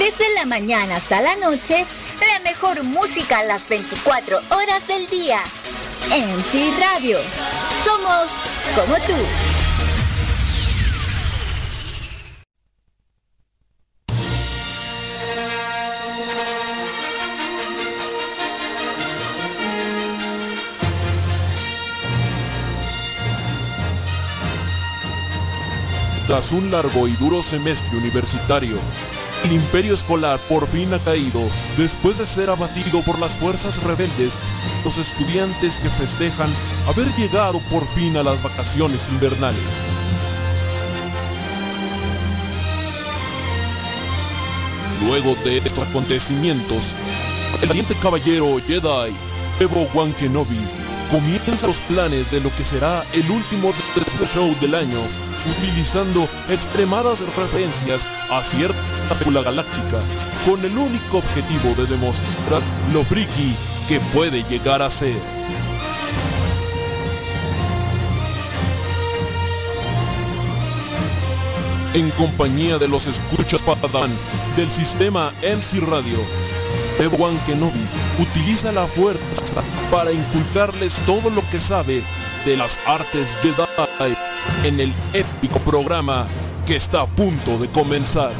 Desde la mañana hasta la noche, la mejor música a las 24 horas del día. Sí Radio. Somos como tú. Tras un largo y duro semestre universitario, el imperio escolar por fin ha caído después de ser abatido por las fuerzas rebeldes, los estudiantes que festejan haber llegado por fin a las vacaciones invernales. Luego de estos acontecimientos, el valiente caballero Jedi, Evo Wan Kenobi, comienza los planes de lo que será el último show del año utilizando extremadas referencias a cierta película galáctica, con el único objetivo de demostrar lo friki que puede llegar a ser. En compañía de los escuchas Padawan del sistema MC Radio, Ewan Kenobi utiliza la fuerza para inculcarles todo lo que sabe de las artes Jedi en el épico programa que está a punto de comenzar.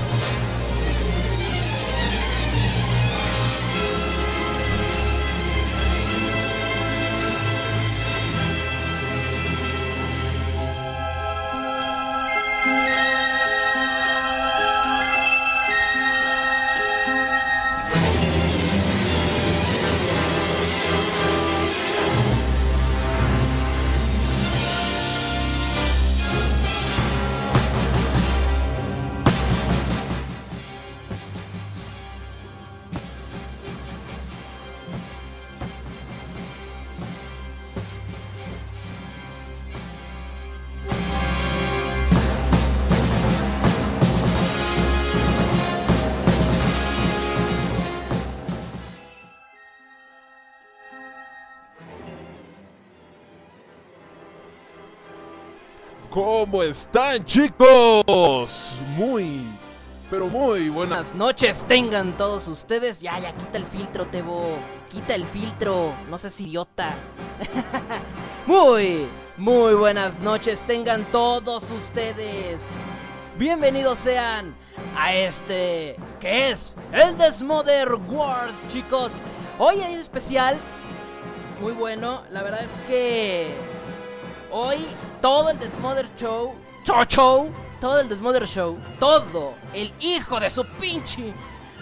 Están chicos? Muy, pero muy buenas noches tengan todos ustedes. Ya, ya, quita el filtro, Tebo. Quita el filtro. No seas idiota. muy, muy buenas noches tengan todos ustedes. Bienvenidos sean a este que es el Desmother Wars, chicos. Hoy es especial. Muy bueno. La verdad es que hoy todo el Desmother Show, show, show, todo el Desmother Show, todo el hijo de su pinche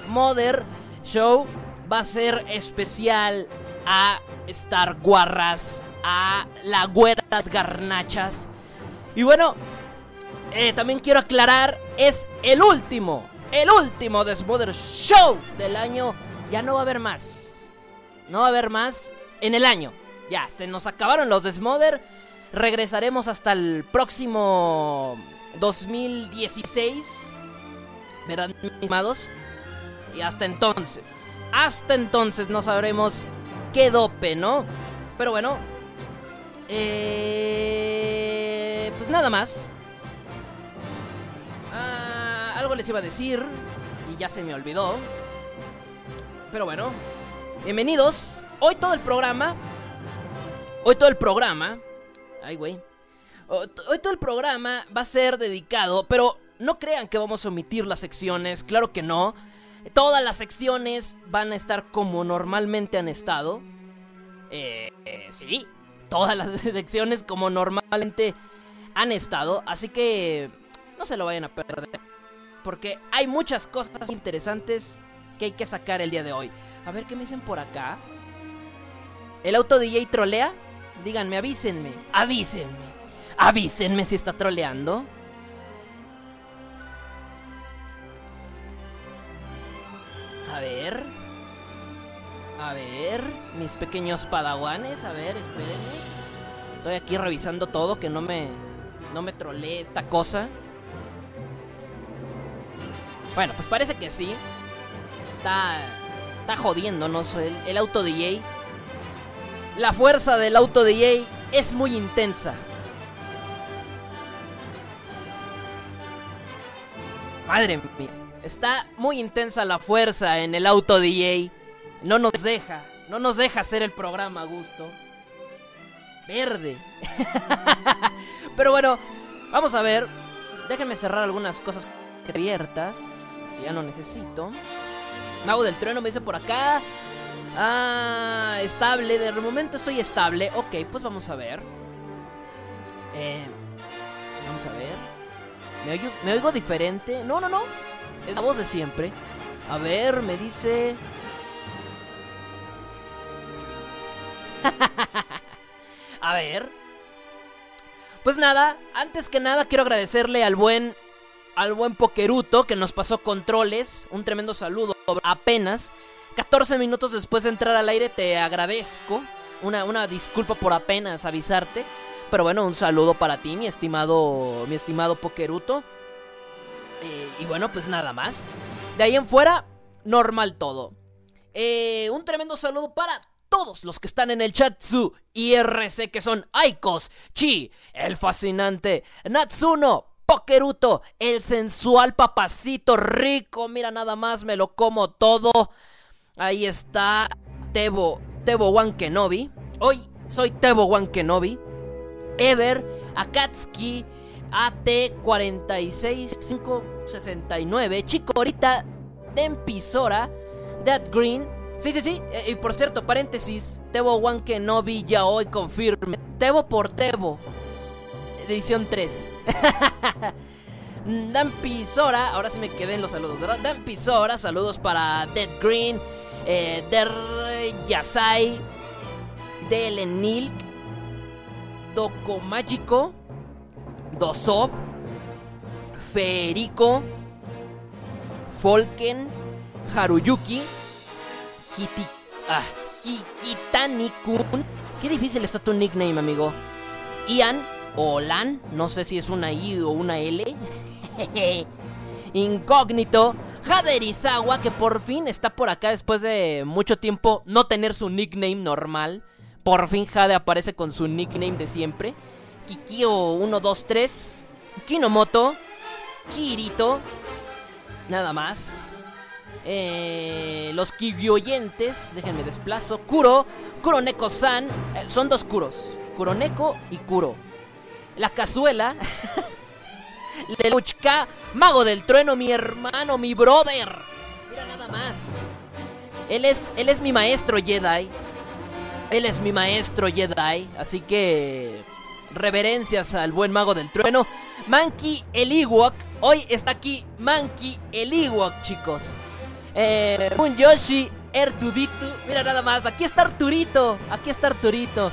Mother Show va a ser especial a Star Guarras, a la Güeras Garnachas. Y bueno, eh, también quiero aclarar, es el último, el último Desmother Show del año. Ya no va a haber más. No va a haber más en el año. Ya, se nos acabaron los Desmother. Regresaremos hasta el próximo 2016. ¿Verdad, mis amados? Y hasta entonces. Hasta entonces no sabremos qué dope, ¿no? Pero bueno. Eh, pues nada más. Ah, algo les iba a decir. Y ya se me olvidó. Pero bueno. Bienvenidos. Hoy todo el programa. Hoy todo el programa. Ay, güey. Hoy todo el programa va a ser dedicado, pero no crean que vamos a omitir las secciones, claro que no. Todas las secciones van a estar como normalmente han estado. Eh, eh, sí, todas las secciones como normalmente han estado, así que no se lo vayan a perder. Porque hay muchas cosas interesantes que hay que sacar el día de hoy. A ver qué me dicen por acá. ¿El auto DJ trolea? Díganme, avísenme, avísenme. Avísenme si está troleando. A ver. A ver, mis pequeños padawanes, a ver, espérenme. Estoy aquí revisando todo, que no me no me trolee esta cosa. Bueno, pues parece que sí. Está está jodiéndonos el, el auto DJ. La fuerza del auto DJ es muy intensa. Madre mía. Está muy intensa la fuerza en el auto DJ. No nos deja, no nos deja hacer el programa a gusto. Verde. Pero bueno, vamos a ver. Déjenme cerrar algunas cosas abiertas que ya no necesito. Mago del trueno me dice por acá. Ah, estable. De momento estoy estable. Ok, pues vamos a ver. Eh, vamos a ver. ¿Me oigo, ¿Me oigo diferente? No, no, no. Es la voz de siempre. A ver, me dice... A ver. Pues nada, antes que nada quiero agradecerle al buen al buen Pokeruto que nos pasó controles. Un tremendo saludo. Apenas 14 minutos después de entrar al aire te agradezco. Una, una disculpa por apenas avisarte. Pero bueno, un saludo para ti, mi estimado, mi estimado Pokeruto. Eh, y bueno, pues nada más. De ahí en fuera, normal todo. Eh, un tremendo saludo para todos los que están en el chat su IRC, que son Aikos, Chi, el fascinante, Natsuno, Pokeruto, el sensual papacito rico. Mira, nada más me lo como todo. Ahí está Tebo, Tebo One Kenobi. Hoy soy Tebo One Kenobi. Ever, Akatsuki, AT46569, Chikorita, Dempisora, Dead Green. Sí, sí, sí. Eh, y por cierto, paréntesis. Tebo One Kenobi ya hoy confirme. Tebo por Tebo. Edición 3. Dampisora. Ahora sí me quedé en los saludos, ¿verdad? Dampisora. Saludos para Dead Green. Eh, Der Yasai. Delenilk. Doko Mágico. Dosov. Ferico. Folken. Haruyuki. Hiti, ah, Hikitani-kun. Qué difícil está tu nickname, amigo. Ian o Lan, no sé si es una I o una L. Incógnito. Haderizawa, que por fin está por acá después de mucho tiempo no tener su nickname normal. Por fin Jade aparece con su nickname de siempre. Kikio123. Kinomoto. Kirito. Nada más. Eh, los Kigyoyentes, déjenme desplazo. Kuro, Kuroneko-san. Eh, son dos Kuros. Kuroneko y Kuro. La cazuela. Leluchka, mago del trueno, mi hermano, mi brother. Mira nada más. Él es, él es mi maestro Jedi. Él es mi maestro Jedi. Así que. Reverencias al buen mago del trueno. Monkey el Ewok. Hoy está aquí Monkey el Ewok, chicos. Eh, un Yoshi, Ertudito. Mira nada más, aquí está Arturito. Aquí está Arturito.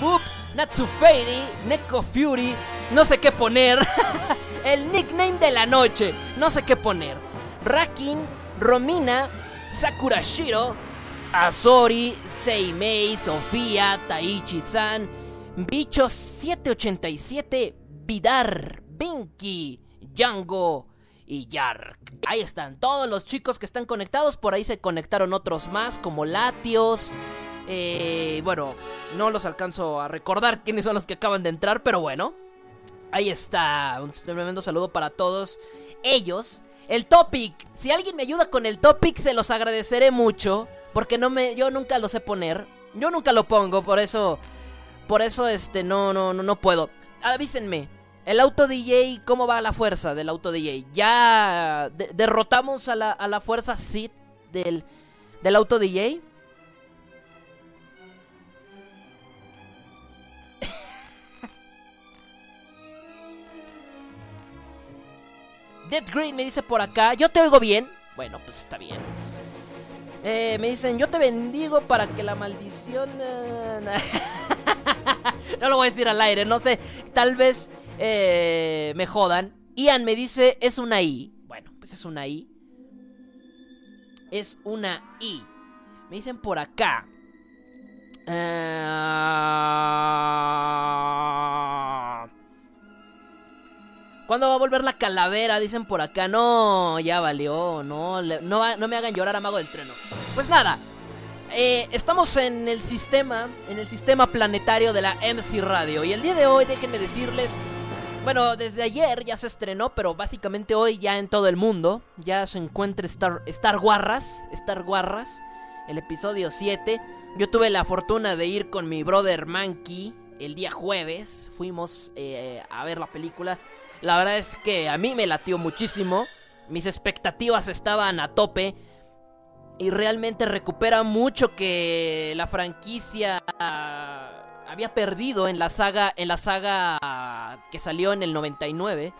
Boop, Natsufeiri, Neko Fury. No sé qué poner. El nickname de la noche. No sé qué poner. Rakin, Romina, Sakurashiro, Azori, Seimei, Sofía, Taichi-san, Bicho 787, Vidar, Binky, Django y Yark. Ahí están todos los chicos que están conectados. Por ahí se conectaron otros más, como Latios. Eh, bueno, no los alcanzo a recordar quiénes son los que acaban de entrar, pero bueno. Ahí está. Un tremendo saludo para todos ellos. El topic. Si alguien me ayuda con el topic, se los agradeceré mucho. Porque no me, yo nunca lo sé poner. Yo nunca lo pongo, por eso. Por eso, este, no, no, no, no puedo. Avísenme. El auto DJ, ¿cómo va la fuerza del auto DJ? ¿Ya de derrotamos a la, a la fuerza Sith del, del auto DJ? Dead Green me dice por acá, yo te oigo bien. Bueno, pues está bien. Eh, me dicen, yo te bendigo para que la maldición... no lo voy a decir al aire, no sé, tal vez eh, me jodan. Ian me dice, es una I. Bueno, pues es una I. Es una I. Me dicen por acá. Uh... ¿Cuándo va a volver la calavera? Dicen por acá. No, ya valió. No, no, me hagan llorar a Mago del Treno. Pues nada. Eh, estamos en el sistema, en el sistema planetario de la MC Radio. Y el día de hoy, déjenme decirles, Bueno, desde ayer ya se estrenó, pero básicamente hoy ya en todo el mundo ya se encuentra Star, Star Warras, Star Warras, el episodio 7. Yo tuve la fortuna de ir con mi brother Monkey el día jueves, fuimos eh, a ver la película. La verdad es que a mí me latió muchísimo, mis expectativas estaban a tope. Y realmente recupera mucho que la franquicia había perdido en la saga en la saga que salió en el 99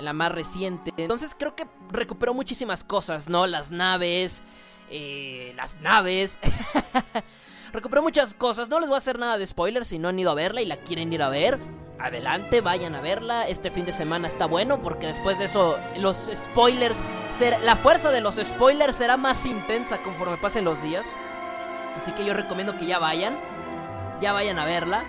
en la más reciente. Entonces creo que recuperó muchísimas cosas no las naves eh, las naves. Recuperó muchas cosas. No les voy a hacer nada de spoilers si no han ido a verla y la quieren ir a ver adelante, vayan a verla. Este fin de semana está bueno porque después de eso los spoilers, la fuerza de los spoilers será más intensa conforme pasen los días. Así que yo recomiendo que ya vayan ya vayan a verla.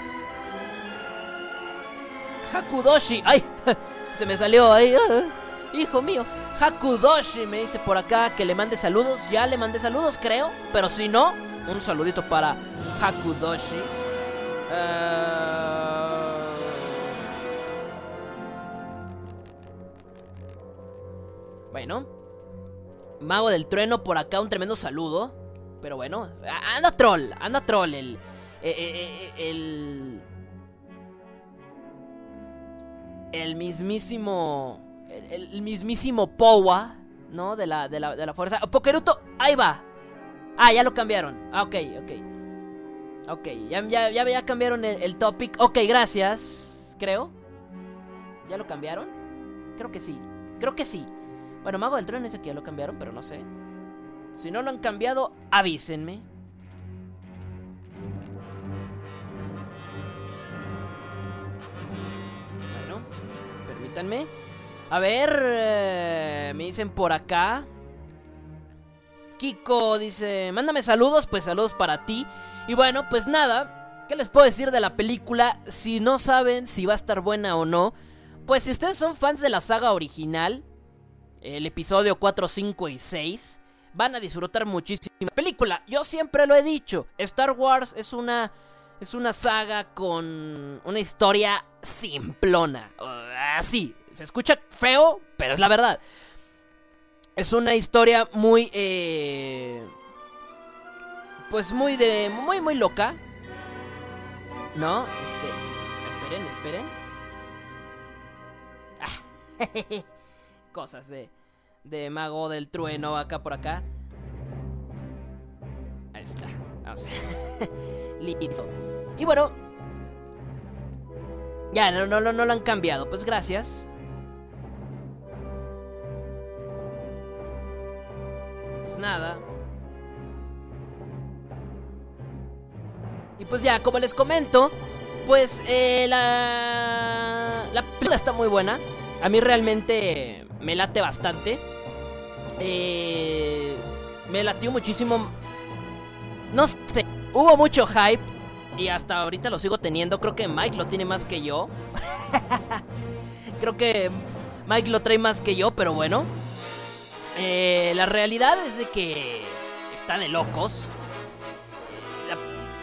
Hakudoshi, ay, se me salió ahí, ah, hijo mío. Hakudoshi me dice por acá que le mande saludos. Ya le mandé saludos, creo. Pero si no, un saludito para Hakudoshi. Ah. Bueno. Mago del trueno por acá, un tremendo saludo. Pero bueno, anda troll, anda troll el, eh, eh, eh, el. El mismísimo. El, mismísimo Powa, ¿no? De la, de la, de la fuerza. Pokeruto, ahí va. Ah, ya lo cambiaron. Ah, ok, ok. Ok, ya, ya, ya, cambiaron el, el, topic. Ok, gracias. Creo. ¿Ya lo cambiaron? Creo que sí. Creo que sí. Bueno, Mago del Tren dice que ya lo cambiaron, pero no sé. Si no lo han cambiado, avísenme. A ver, eh, me dicen por acá. Kiko dice, mándame saludos, pues saludos para ti. Y bueno, pues nada, ¿qué les puedo decir de la película? Si no saben si va a estar buena o no, pues si ustedes son fans de la saga original, el episodio 4, 5 y 6, van a disfrutar muchísimo la película. Yo siempre lo he dicho, Star Wars es una es una saga con una historia simplona. Así, se escucha feo, pero es la verdad. Es una historia muy... Eh, pues muy de... Muy, muy loca. ¿No? Este... Esperen, esperen. Cosas de... De mago del trueno acá por acá. Ahí está. Vamos. Listo. Y bueno. Ya, no, no, no lo han cambiado. Pues gracias. Pues nada. Y pues ya, como les comento, pues eh, la, la película está muy buena. A mí realmente me late bastante. Eh, me latió muchísimo. No sé, hubo mucho hype y hasta ahorita lo sigo teniendo. Creo que Mike lo tiene más que yo. Creo que Mike lo trae más que yo, pero bueno. Eh, la realidad es de que está de locos. Eh,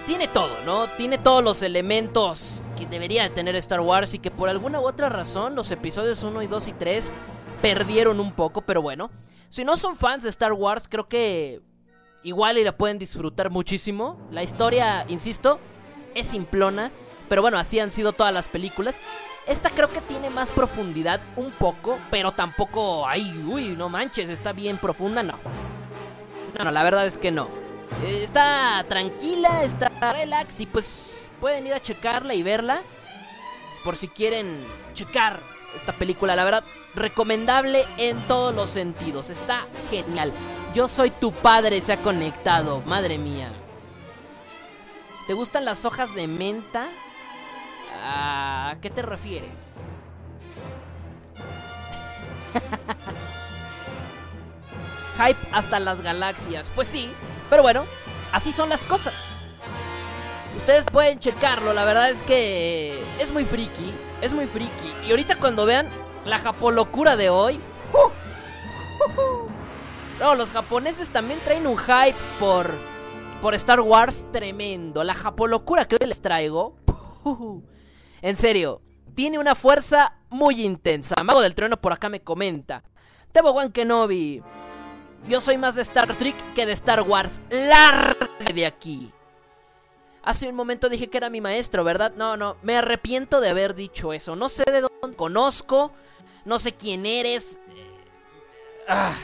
tiene todo, ¿no? Tiene todos los elementos que debería tener Star Wars y que por alguna u otra razón los episodios 1 y 2 y 3 perdieron un poco, pero bueno. Si no son fans de Star Wars, creo que igual y la pueden disfrutar muchísimo. La historia, insisto, es simplona, pero bueno, así han sido todas las películas. Esta creo que tiene más profundidad un poco, pero tampoco, ay, uy, no manches, está bien profunda, no. No, no, la verdad es que no. Eh, está tranquila, está relax y pues pueden ir a checarla y verla por si quieren checar esta película. La verdad, recomendable en todos los sentidos. Está genial. Yo soy tu padre, se ha conectado. Madre mía. ¿Te gustan las hojas de menta? ¿A qué te refieres? Hype hasta las galaxias. Pues sí, pero bueno, así son las cosas. Ustedes pueden checarlo, la verdad es que es muy friki, es muy friki. Y ahorita cuando vean la japolocura de hoy... No, los japoneses también traen un hype por, por Star Wars tremendo. La japolocura que hoy les traigo... En serio, tiene una fuerza muy intensa. Mago del Trueno por acá me comenta. Tebo Wan Kenobi. Yo soy más de Star Trek que de Star Wars. Larga de aquí. Hace un momento dije que era mi maestro, ¿verdad? No, no, me arrepiento de haber dicho eso. No sé de dónde conozco, no sé quién eres. Ah.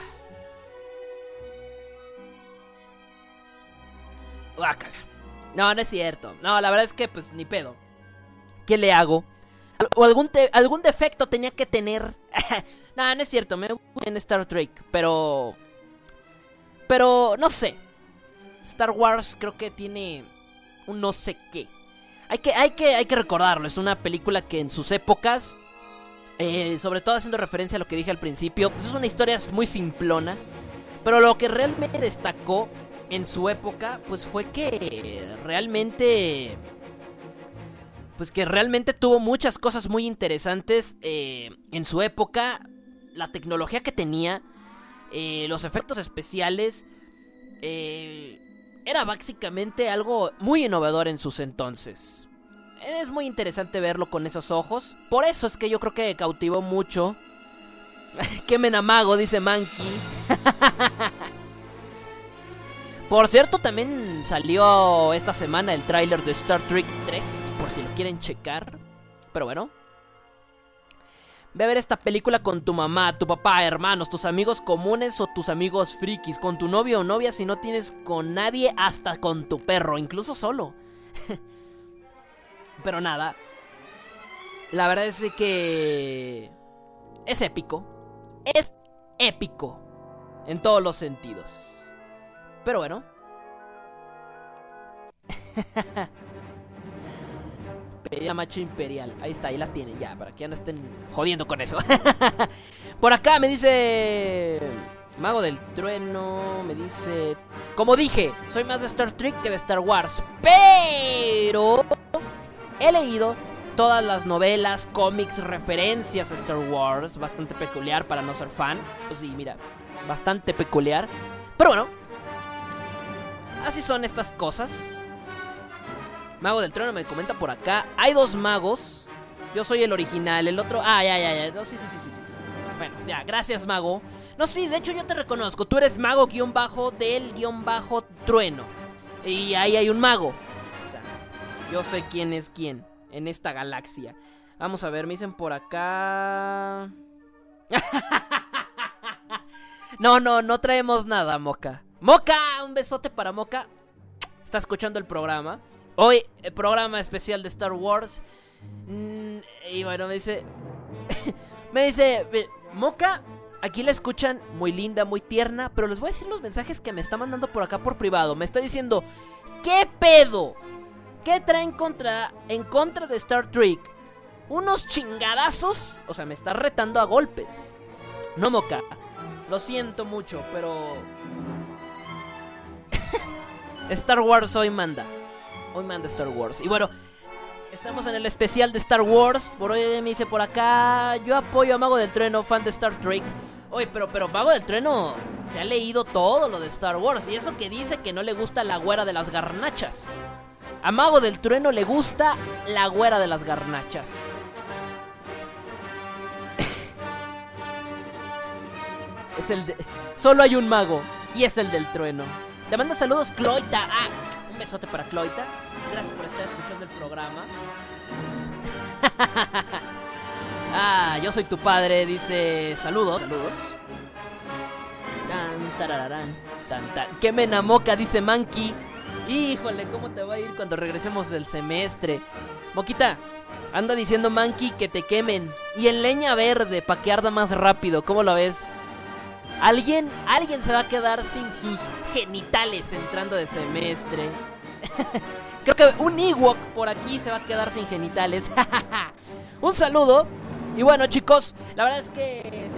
No, no es cierto. No, la verdad es que pues ni pedo. ¿Qué le hago? O algún, algún defecto tenía que tener. no, no es cierto. Me gusta en Star Trek, pero... Pero no sé. Star Wars creo que tiene un no sé qué. Hay que, hay que, hay que recordarlo. Es una película que en sus épocas... Eh, sobre todo haciendo referencia a lo que dije al principio, pues es una historia muy simplona. Pero lo que realmente destacó en su época, pues fue que realmente... Pues que realmente tuvo muchas cosas muy interesantes eh, en su época. La tecnología que tenía, eh, los efectos especiales, eh, era básicamente algo muy innovador en sus entonces. Es muy interesante verlo con esos ojos. Por eso es que yo creo que cautivó mucho. ¡Qué menamago! Dice Monkey. Por cierto, también salió esta semana el tráiler de Star Trek 3, por si lo quieren checar. Pero bueno. Ve a ver esta película con tu mamá, tu papá, hermanos, tus amigos comunes o tus amigos frikis, con tu novio o novia si no tienes con nadie, hasta con tu perro, incluso solo. Pero nada. La verdad es que... Es épico. Es épico. En todos los sentidos. Pero bueno. Pedía macho imperial. Ahí está, ahí la tienen ya, para que ya no estén jodiendo con eso. Por acá me dice... Mago del Trueno me dice... Como dije, soy más de Star Trek que de Star Wars. Pero... He leído todas las novelas, cómics, referencias a Star Wars. Bastante peculiar para no ser fan. Pues sí, mira. Bastante peculiar. Pero bueno, Así son estas cosas. Mago del Trono me comenta por acá. Hay dos magos. Yo soy el original, el otro. Ah, ya, ya, ya. No, sí, sí, sí, sí, sí. Bueno, ya, gracias, mago. No, sí, de hecho yo te reconozco. Tú eres mago guion bajo del guion bajo trueno. Y ahí hay un mago. O sea, yo sé quién es quién en esta galaxia. Vamos a ver, me dicen por acá. no, no, no traemos nada, Moca. Moca, un besote para Moca. Está escuchando el programa. Hoy, el programa especial de Star Wars. Mm, y bueno, me dice. me dice. Moca, aquí la escuchan muy linda, muy tierna. Pero les voy a decir los mensajes que me está mandando por acá por privado. Me está diciendo. ¿Qué pedo? ¿Qué traen contra, en contra de Star Trek? ¿Unos chingadazos? O sea, me está retando a golpes. No, Moca. Lo siento mucho, pero Star Wars hoy manda. Hoy manda Star Wars. Y bueno, estamos en el especial de Star Wars. Por hoy me dice por acá. Yo apoyo a Mago del Trueno, fan de Star Trek. Oye, pero, pero Mago del Trueno se ha leído todo lo de Star Wars. Y eso que dice que no le gusta la güera de las garnachas. A Mago del Trueno le gusta la güera de las garnachas. es el de... Solo hay un mago. Y es el del trueno. Te manda saludos, Cloita. Ah, besote para Cloita. Gracias por estar escuchando el programa. ah, yo soy tu padre, dice saludos. Saludos. Tan, tarararán, tan, tan. Que me enamoca, dice Monkey. Híjole, ¿cómo te va a ir cuando regresemos del semestre? Moquita, anda diciendo Monkey que te quemen. Y en leña verde, pa' que arda más rápido. ¿Cómo lo ves? Alguien, alguien se va a quedar sin sus genitales entrando de semestre. Creo que un Ewok por aquí se va a quedar sin genitales. un saludo. Y bueno, chicos, la verdad es que eh,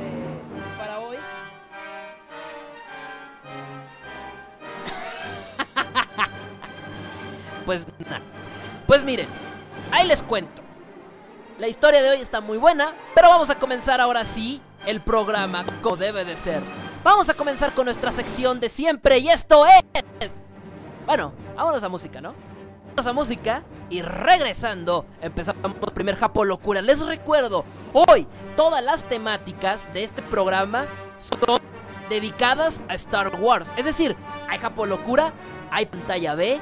para hoy. pues nada. Pues miren, ahí les cuento. La historia de hoy está muy buena, pero vamos a comenzar ahora sí el programa como debe de ser. Vamos a comenzar con nuestra sección de siempre y esto es... Bueno, vámonos a música, ¿no? a música y regresando empezamos el primer Japo Locura. Les recuerdo, hoy todas las temáticas de este programa son dedicadas a Star Wars. Es decir, hay Japo Locura, hay Pantalla B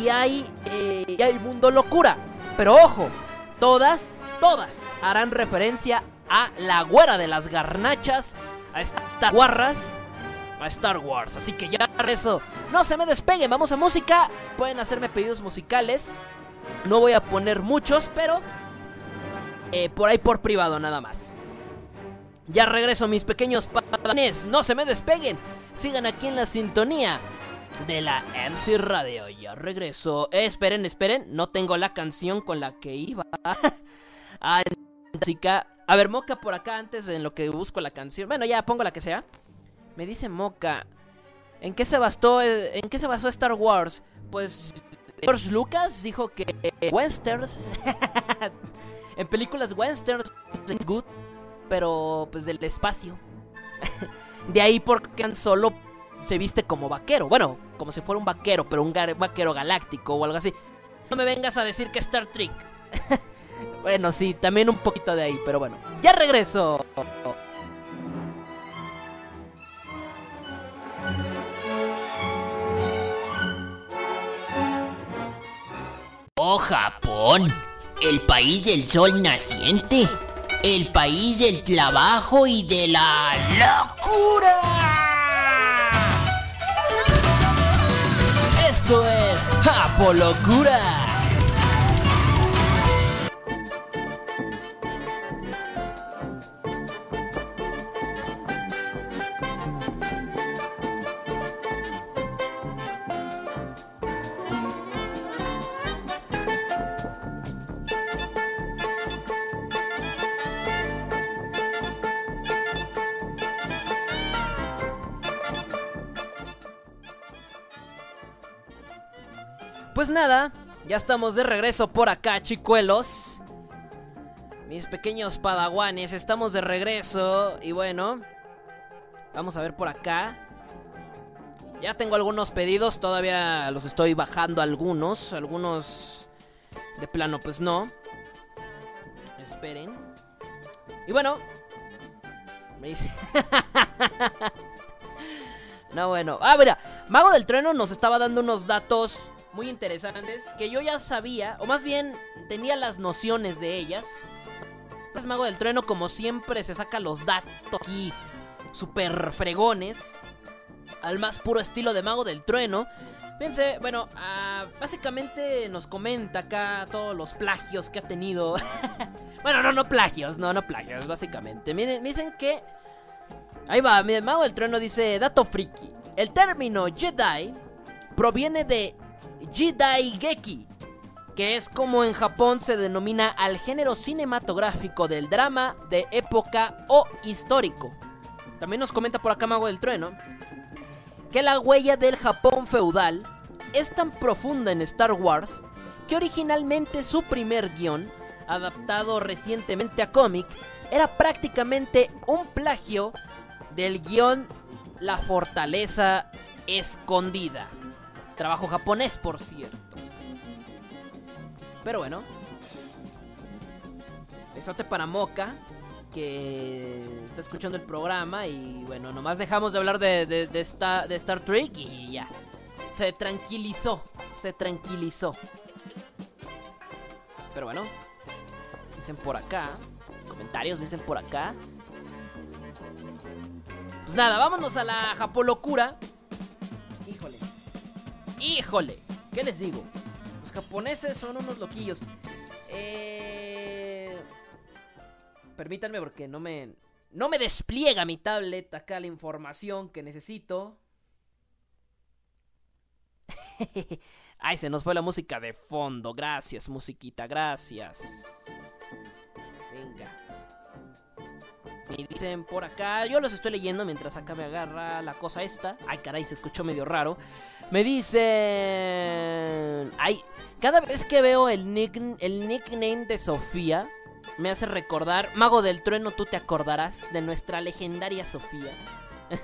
y hay, eh, y hay Mundo Locura. Pero ojo, todas, todas harán referencia a la güera de las garnachas, a estas guarras Star Wars. Así que ya eso. No se me despeguen, vamos a música. Pueden hacerme pedidos musicales. No voy a poner muchos, pero eh, por ahí por privado nada más. Ya regreso mis pequeños patanes. No se me despeguen. Sigan aquí en la sintonía de la MC Radio. Ya regreso. Eh, esperen, esperen. No tengo la canción con la que iba. ah, A ver, Moca por acá antes en lo que busco la canción. Bueno, ya pongo la que sea. Me dice Moca. ¿En qué se bastó en qué se basó Star Wars? Pues George Lucas dijo que westerns en películas westerns es good, pero pues del espacio. de ahí porque Han Solo se viste como vaquero, bueno, como si fuera un vaquero, pero un vaquero galáctico o algo así. No me vengas a decir que Star Trek. bueno, sí, también un poquito de ahí, pero bueno. Ya regreso. Oh Japón, el país del sol naciente, el país del trabajo y de la locura. Esto es Japolocura. Pues nada, ya estamos de regreso por acá, chicuelos. Mis pequeños padaguanes, estamos de regreso. Y bueno, vamos a ver por acá. Ya tengo algunos pedidos, todavía los estoy bajando algunos. Algunos de plano, pues no. Esperen. Y bueno, me dice. no, bueno. Ah, mira, Mago del Trueno nos estaba dando unos datos muy interesantes que yo ya sabía, o más bien tenía las nociones de ellas. Es Mago del Trueno, como siempre, se saca los datos y super fregones. Al más puro estilo de Mago del Trueno. Fíjense, bueno, ah, básicamente nos comenta acá todos los plagios que ha tenido. bueno, no, no plagios, no, no plagios, básicamente. Miren, me dicen que. Ahí va, mi Mago del Trueno dice: Dato friki. El término Jedi proviene de Jidaigeki, que es como en Japón se denomina al género cinematográfico del drama de época o histórico. También nos comenta por acá Mago del Trueno que la huella del Japón feudal es tan profunda en Star Wars que originalmente su primer guion, adaptado recientemente a cómic, era prácticamente un plagio del guion La Fortaleza Escondida. Trabajo japonés, por cierto. Pero bueno. Besote para Moca, que está escuchando el programa. Y bueno, nomás dejamos de hablar de, de, de, de Star Trek y ya. Se tranquilizó, se tranquilizó. Pero bueno, dicen por acá. Comentarios dicen por acá. Pues nada, vámonos a la Japolocura. Híjole. Híjole, ¿qué les digo? Los japoneses son unos loquillos. Eh... Permítanme porque no me... No me despliega mi tablet acá la información que necesito. Ay, se nos fue la música de fondo. Gracias, musiquita, gracias. Venga. Me dicen por acá, yo los estoy leyendo mientras acá me agarra la cosa esta. Ay, caray, se escuchó medio raro. Me dicen... Ay, cada vez que veo el, el nickname de Sofía, me hace recordar... Mago del Trueno, tú te acordarás de nuestra legendaria Sofía.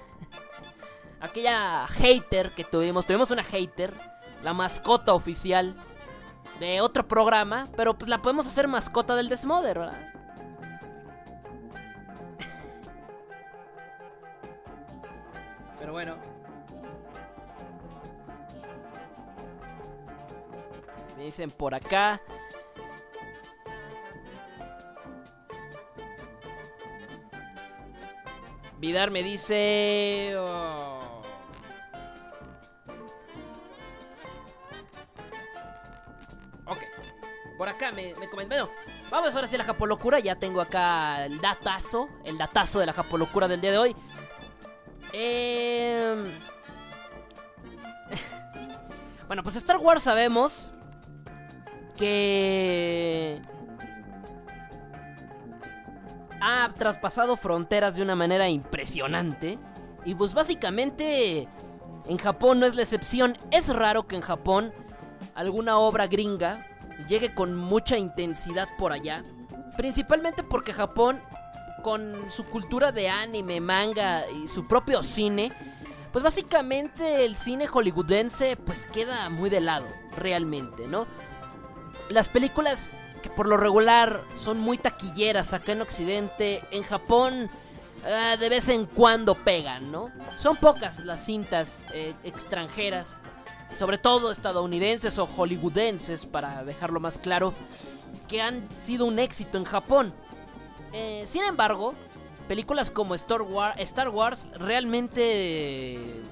Aquella hater que tuvimos. Tuvimos una hater, la mascota oficial de otro programa, pero pues la podemos hacer mascota del Desmoder, ¿verdad? Pero bueno. Me dicen por acá. Vidar me dice... oh. Ok. Por acá me, me comentan. Bueno, vamos ahora sí a la Japolocura. Ya tengo acá el datazo. El datazo de la Japolocura del día de hoy. Eh... bueno, pues Star Wars sabemos que ha traspasado fronteras de una manera impresionante. Y pues básicamente en Japón no es la excepción. Es raro que en Japón alguna obra gringa llegue con mucha intensidad por allá. Principalmente porque Japón, con su cultura de anime, manga y su propio cine, pues básicamente el cine hollywoodense pues queda muy de lado, realmente, ¿no? Las películas que por lo regular son muy taquilleras acá en Occidente, en Japón eh, de vez en cuando pegan, ¿no? Son pocas las cintas eh, extranjeras, sobre todo estadounidenses o hollywoodenses, para dejarlo más claro, que han sido un éxito en Japón. Eh, sin embargo, películas como Star, Star Wars realmente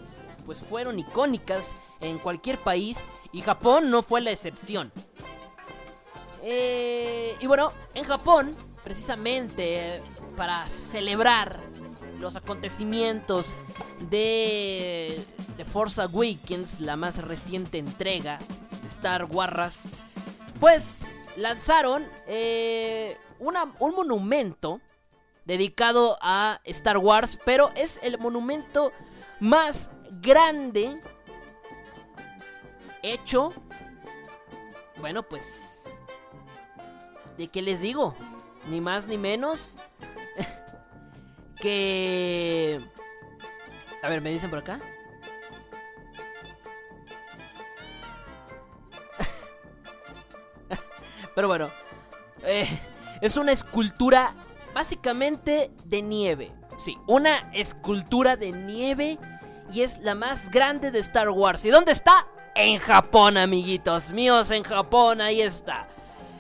pues fueron icónicas en cualquier país y Japón no fue la excepción. Eh, y bueno, en Japón, precisamente para celebrar los acontecimientos de The Force Awakens, la más reciente entrega de Star Wars, pues lanzaron eh, una- un monumento dedicado a Star Wars, pero es el monumento más grande hecho, bueno, pues ¿De qué les digo? Ni más ni menos que... A ver, ¿me dicen por acá? Pero bueno, eh, es una escultura básicamente de nieve. Sí, una escultura de nieve y es la más grande de Star Wars. ¿Y dónde está? En Japón, amiguitos míos, en Japón, ahí está.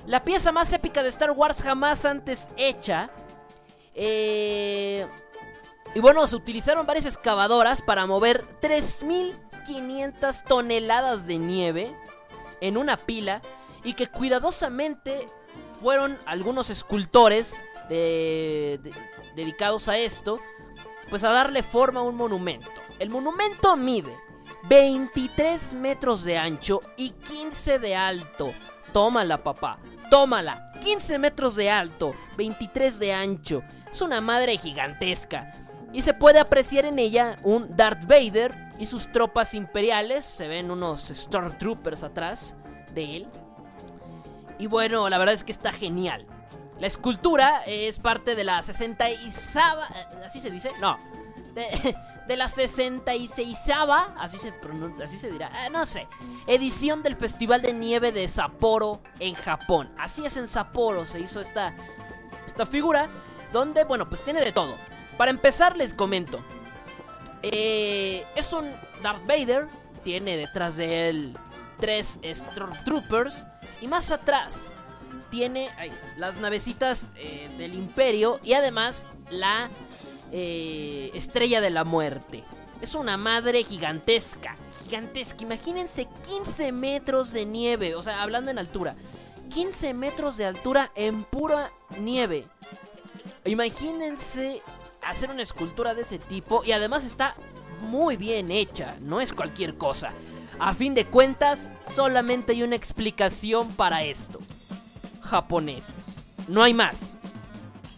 La pieza más épica de Star Wars jamás antes hecha. Eh, y bueno, se utilizaron varias excavadoras para mover 3.500 toneladas de nieve en una pila y que cuidadosamente fueron algunos escultores de- de- dedicados a esto, pues a darle forma a un monumento. El monumento mide 23 metros de ancho y 15 de alto. Tómala, papá. Tómala. 15 metros de alto, 23 de ancho. Es una madre gigantesca. Y se puede apreciar en ella un Darth Vader y sus tropas imperiales. Se ven unos Stormtroopers atrás de él. Y bueno, la verdad es que está genial. La escultura es parte de la 66 ¿Así se dice? No. de la 66 así se pronuncia, así se dirá, ah, no sé. Edición del Festival de Nieve de Sapporo en Japón. Así es en Sapporo se hizo esta esta figura donde, bueno, pues tiene de todo. Para empezar les comento. Eh, es un Darth Vader, tiene detrás de él tres Stormtroopers y más atrás tiene las navecitas eh, del Imperio y además la eh, Estrella de la Muerte. Es una madre gigantesca, gigantesca. Imagínense 15 metros de nieve, o sea, hablando en altura. 15 metros de altura en pura nieve. Imagínense hacer una escultura de ese tipo y además está muy bien hecha, no es cualquier cosa. A fin de cuentas, solamente hay una explicación para esto. Japoneses. No hay más.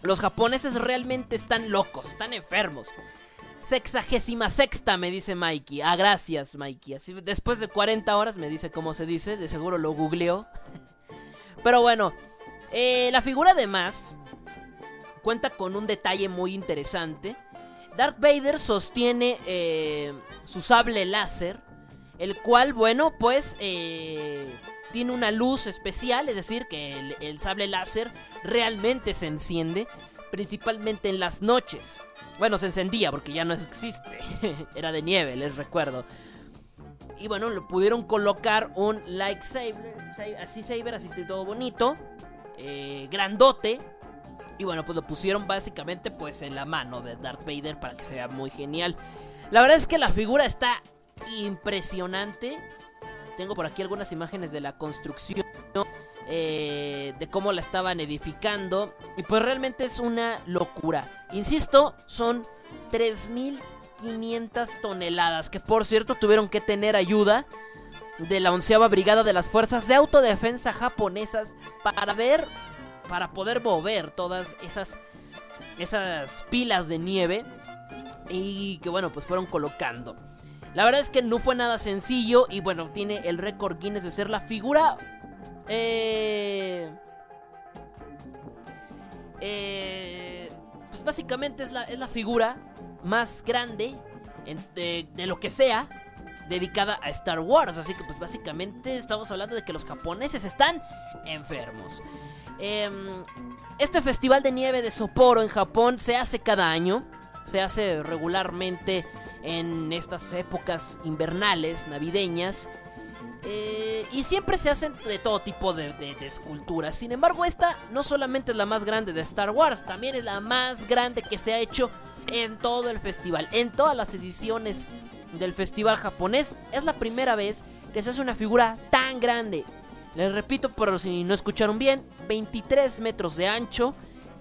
Los japoneses realmente están locos, están enfermos. Sexagésima sexta, me dice Mikey. Ah, gracias, Mikey. Así, después de 40 horas me dice cómo se dice. De seguro lo googleó. Pero bueno, eh, la figura además cuenta con un detalle muy interesante. Darth Vader sostiene eh, su sable láser, el cual, bueno, pues eh, tiene una luz especial, es decir, que el, sable láser realmente se enciende, principalmente en las noches. Bueno, se encendía porque ya no existe. Era de nieve, les recuerdo. Y bueno, le pudieron colocar un lightsaber, así saber, así todo bonito, eh, grandote. Y bueno, pues lo pusieron básicamente pues en la mano de Darth Vader para que se vea muy genial. La verdad es que la figura está impresionante. Tengo por aquí algunas imágenes de la construcción, eh, de cómo la estaban edificando. Y pues realmente es una locura. Insisto, son 3.500 toneladas, que por cierto tuvieron que tener ayuda de la onceava brigada de las fuerzas de autodefensa japonesas para ver, para poder mover todas esas, esas pilas de nieve y que bueno, pues fueron colocando. La verdad es que no fue nada sencillo y bueno, tiene el récord Guinness de ser la figura... Eh, eh, pues básicamente es la, es la figura más grande de, lo que sea dedicada a Star Wars. Así que pues básicamente estamos hablando de que los japoneses están enfermos. Em, este festival de nieve de Sapporo en Japón se hace cada año. Se hace regularmente en estas épocas invernales, navideñas. Eh, y siempre se hacen de todo tipo de, esculturas. Sin embargo, esta no solamente es la más grande de Star Wars, también es la más grande que se ha hecho en todo el festival. En todas las ediciones del festival japonés es la primera vez que se hace una figura tan grande. Les repito, por si no escucharon bien, 23 metros de ancho,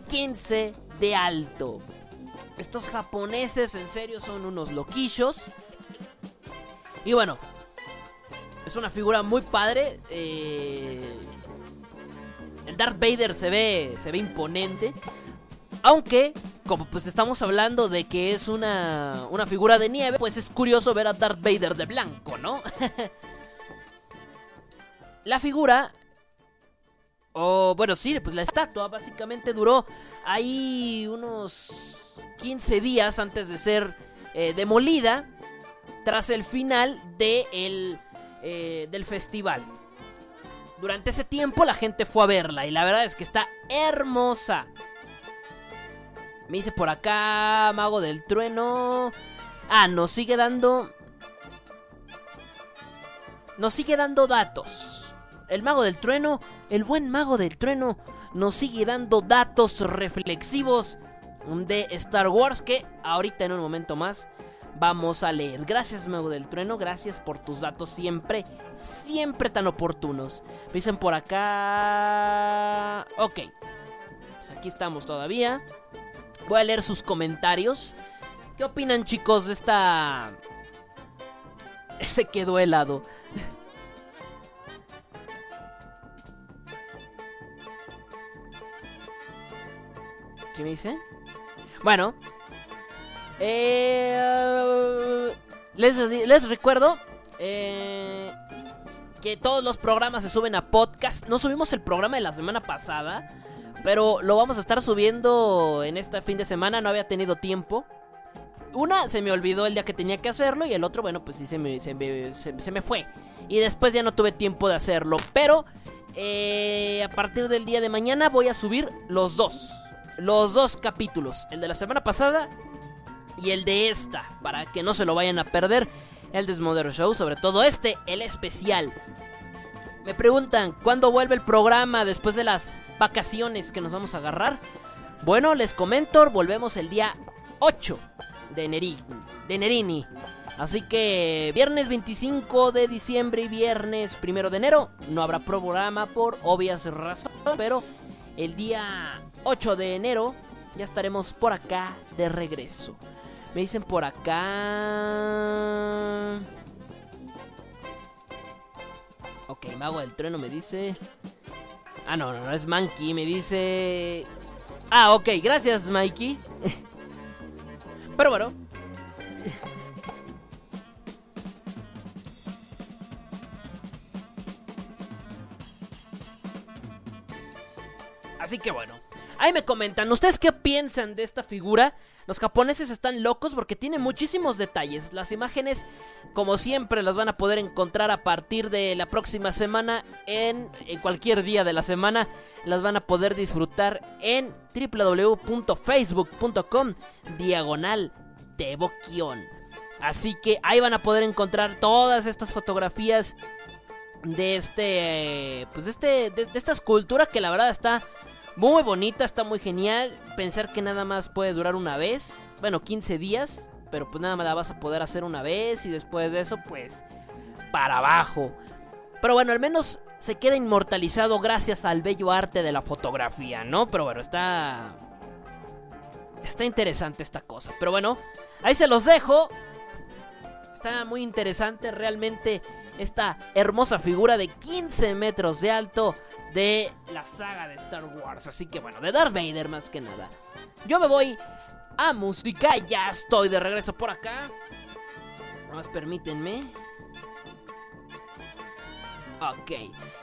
15 de alto. Estos japoneses en serio son unos loquillos. Y bueno, es una figura muy padre. Eh, el Darth Vader se ve, se ve imponente. Aunque, como pues estamos hablando de que es una, una figura de nieve, pues es curioso ver a Darth Vader de blanco, ¿no? la figura o bueno, sí, pues la estatua básicamente duró ahí unos 15 días antes de ser eh, demolida tras el final de el, eh, del festival. Durante ese tiempo la gente fue a verla y la verdad es que está hermosa. Me dice por acá, Mago del Trueno. Ah, nos sigue dando... Nos sigue dando datos. El Mago del Trueno, el buen Mago del Trueno, nos sigue dando datos reflexivos de Star Wars que ahorita en un momento más vamos a leer. Gracias, Mago del Trueno. Gracias por tus datos siempre, siempre tan oportunos. Me dicen por acá. Ok. Pues aquí estamos todavía. Voy a leer sus comentarios. ¿Qué opinan, chicos, de esta. Se quedó helado. ¿Qué me dicen? Bueno. Eh, les, recuerdo eh, que todos los programas se suben a podcast. No subimos el programa de la semana pasada. Pero lo vamos a estar subiendo en este fin de semana. No había tenido tiempo. Una, se me olvidó el día que tenía que hacerlo. Y el otro, bueno, pues sí, se me, se me, fue. Y después ya no tuve tiempo de hacerlo. Pero eh, a partir del día de mañana voy a subir los dos. Los dos capítulos. El de la semana pasada y el de esta. Para que no se lo vayan a perder. El Desmodero Show. Sobre todo este, el especial. Me preguntan, ¿cuándo vuelve el programa después de las vacaciones que nos vamos a agarrar? Bueno, les comento, volvemos el día 8 de, Nerini, de Nerini. Así que viernes 25 de diciembre y viernes 1 de enero no habrá programa por obvias razones, pero el día 8 de enero ya estaremos por acá de regreso. Me dicen por acá... Ok, Mago del Trueno me dice... Ah, no, no, no, es Monkey, me dice... Ah, ok, gracias, Mikey. Pero bueno. Así que bueno. Ahí me comentan, ¿ustedes qué piensan de esta figura? Los japoneses están locos porque tiene muchísimos detalles. Las imágenes, como siempre, las van a poder encontrar a partir de la próxima semana en, cualquier día de la semana. Las van a poder disfrutar en www.facebook.com diagonal. Así que ahí van a poder encontrar todas estas fotografías de este, pues de este, de, esta escultura que la verdad está muy bonita, está muy genial. Pensar que nada más puede durar una vez, bueno, 15 días, pero pues nada más la vas a poder hacer una vez y después de eso, pues para abajo. Pero bueno, al menos se queda inmortalizado gracias al bello arte de la fotografía, ¿no? Pero bueno, está. Está interesante esta cosa. Pero bueno, ahí se los dejo. Está muy interesante realmente esta hermosa figura de 15 metros de alto de la saga de Star Wars. Así que bueno, de Darth Vader más que nada. Yo me voy a música. Ya estoy de regreso por acá. Más permítanme. Ok,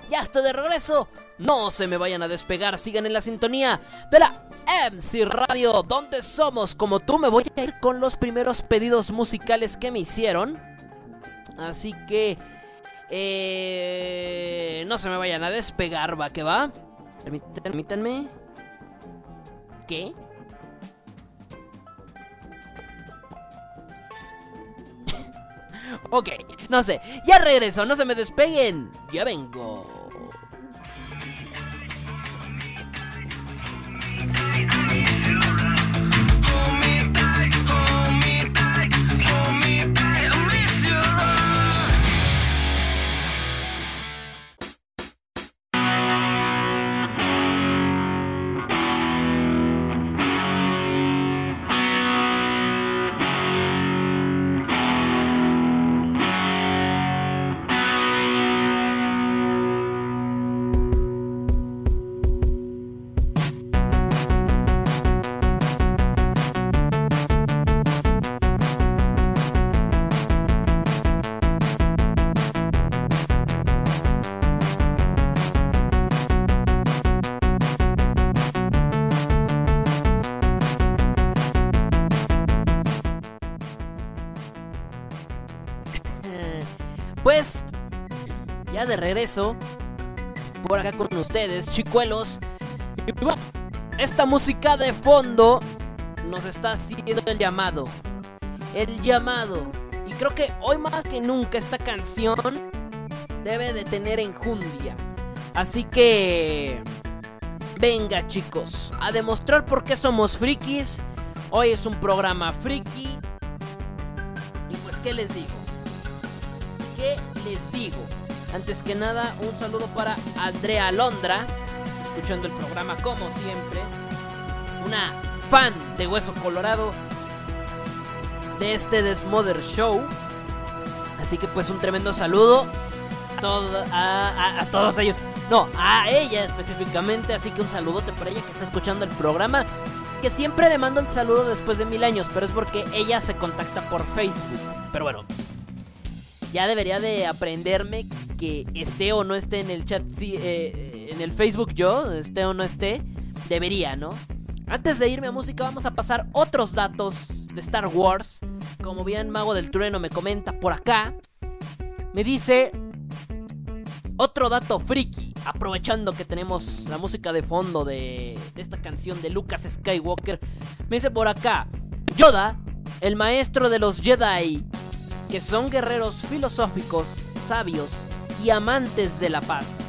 ya estoy de regreso. No se me vayan a despegar, sigan en la sintonía de la MC Radio, donde somos como tú. Me voy a ir con los primeros pedidos musicales que me hicieron. Así que... Eh, no se me vayan a despegar, va que va. Permítanme. ¿Qué? ok, no sé. Ya regreso, no se me despeguen. Ya vengo. De regreso, por acá con ustedes, chicuelos. Y esta música de fondo nos está haciendo el llamado. El llamado. Y creo que hoy más que nunca esta canción debe de tener enjundia. Así que... Venga chicos, a demostrar por qué somos frikis. Hoy es un programa friki. Y pues, ¿qué les digo? ¿Qué les digo? Antes que nada, un saludo para Andrea Londra, está escuchando el programa como siempre. Una fan de Hueso Colorado de este Desmother Show. Así que pues un tremendo saludo a, a, todos ellos. No, a ella específicamente. Así que un saludote para ella que está escuchando el programa. Que siempre le mando el saludo después de mil años. Pero es porque ella se contacta por Facebook. Pero bueno, ya debería de aprenderme que esté o no esté en el chat, sí, eh, en el Facebook yo, esté o no esté, debería, ¿no? Antes de irme a música vamos a pasar otros datos de Star Wars. Como bien Mago del Trueno me comenta por acá, me dice otro dato friki, aprovechando que tenemos la música de fondo de, de esta canción de Lucas Skywalker, me dice por acá, Yoda, el maestro de los Jedi, que son guerreros filosóficos, sabios y amantes de la paz.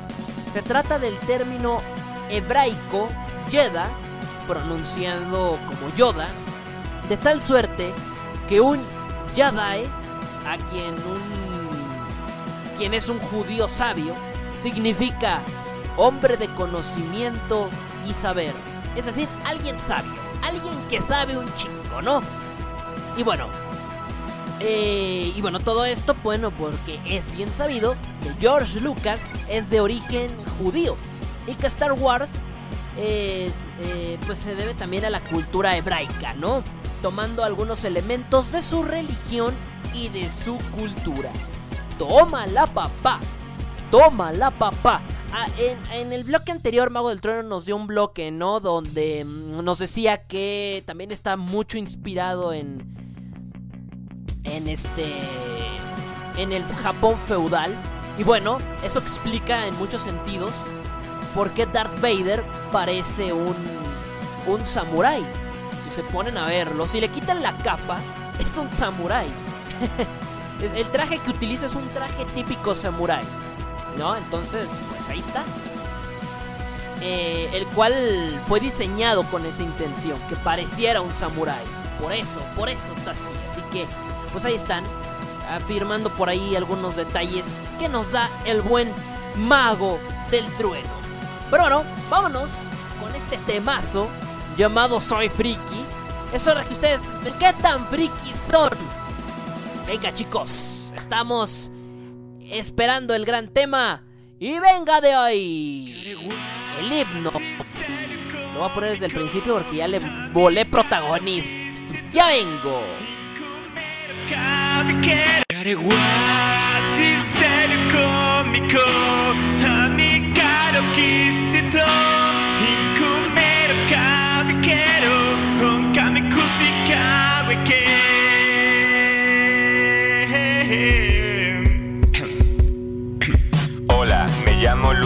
Se trata del término hebraico Yeda, pronunciado como Yoda, de tal suerte que un Yadai, a quien un quien es un judío sabio, significa hombre de conocimiento y saber. Es decir, alguien sabio, alguien que sabe un chingo, ¿no? Y bueno, eh, y bueno, todo esto, bueno, porque es bien sabido que George Lucas es de origen judío y que Star Wars es, eh, pues se debe también a la cultura hebraica, ¿no? Tomando algunos elementos de su religión y de su cultura. Toma la papá, toma la papá. Ah, en, en, el bloque anterior, Mago del Trono nos dio un bloque, ¿no? Donde mm, nos decía que también está mucho inspirado en, en este en el Japón feudal y bueno, eso explica en muchos sentidos por qué Darth Vader parece un un samurái. Si se ponen a verlo, si le quitan la capa, es un samurái. el traje que utiliza es un traje típico samurái. ¿No? Entonces, pues ahí está. Eh, el cual fue diseñado con esa intención, que pareciera un samurái. Por eso, por eso está así. Así que pues ahí están, afirmando por ahí algunos detalles que nos da el buen mago del trueno. Pero bueno, vámonos con este temazo llamado Soy Friki. Es hora que ustedes ven qué tan frikis son. Venga chicos, estamos esperando el gran tema. Y venga de hoy. El himno. Lo voy a poner desde el principio porque ya le volé protagonista. Ya vengo. Come, come, come, come,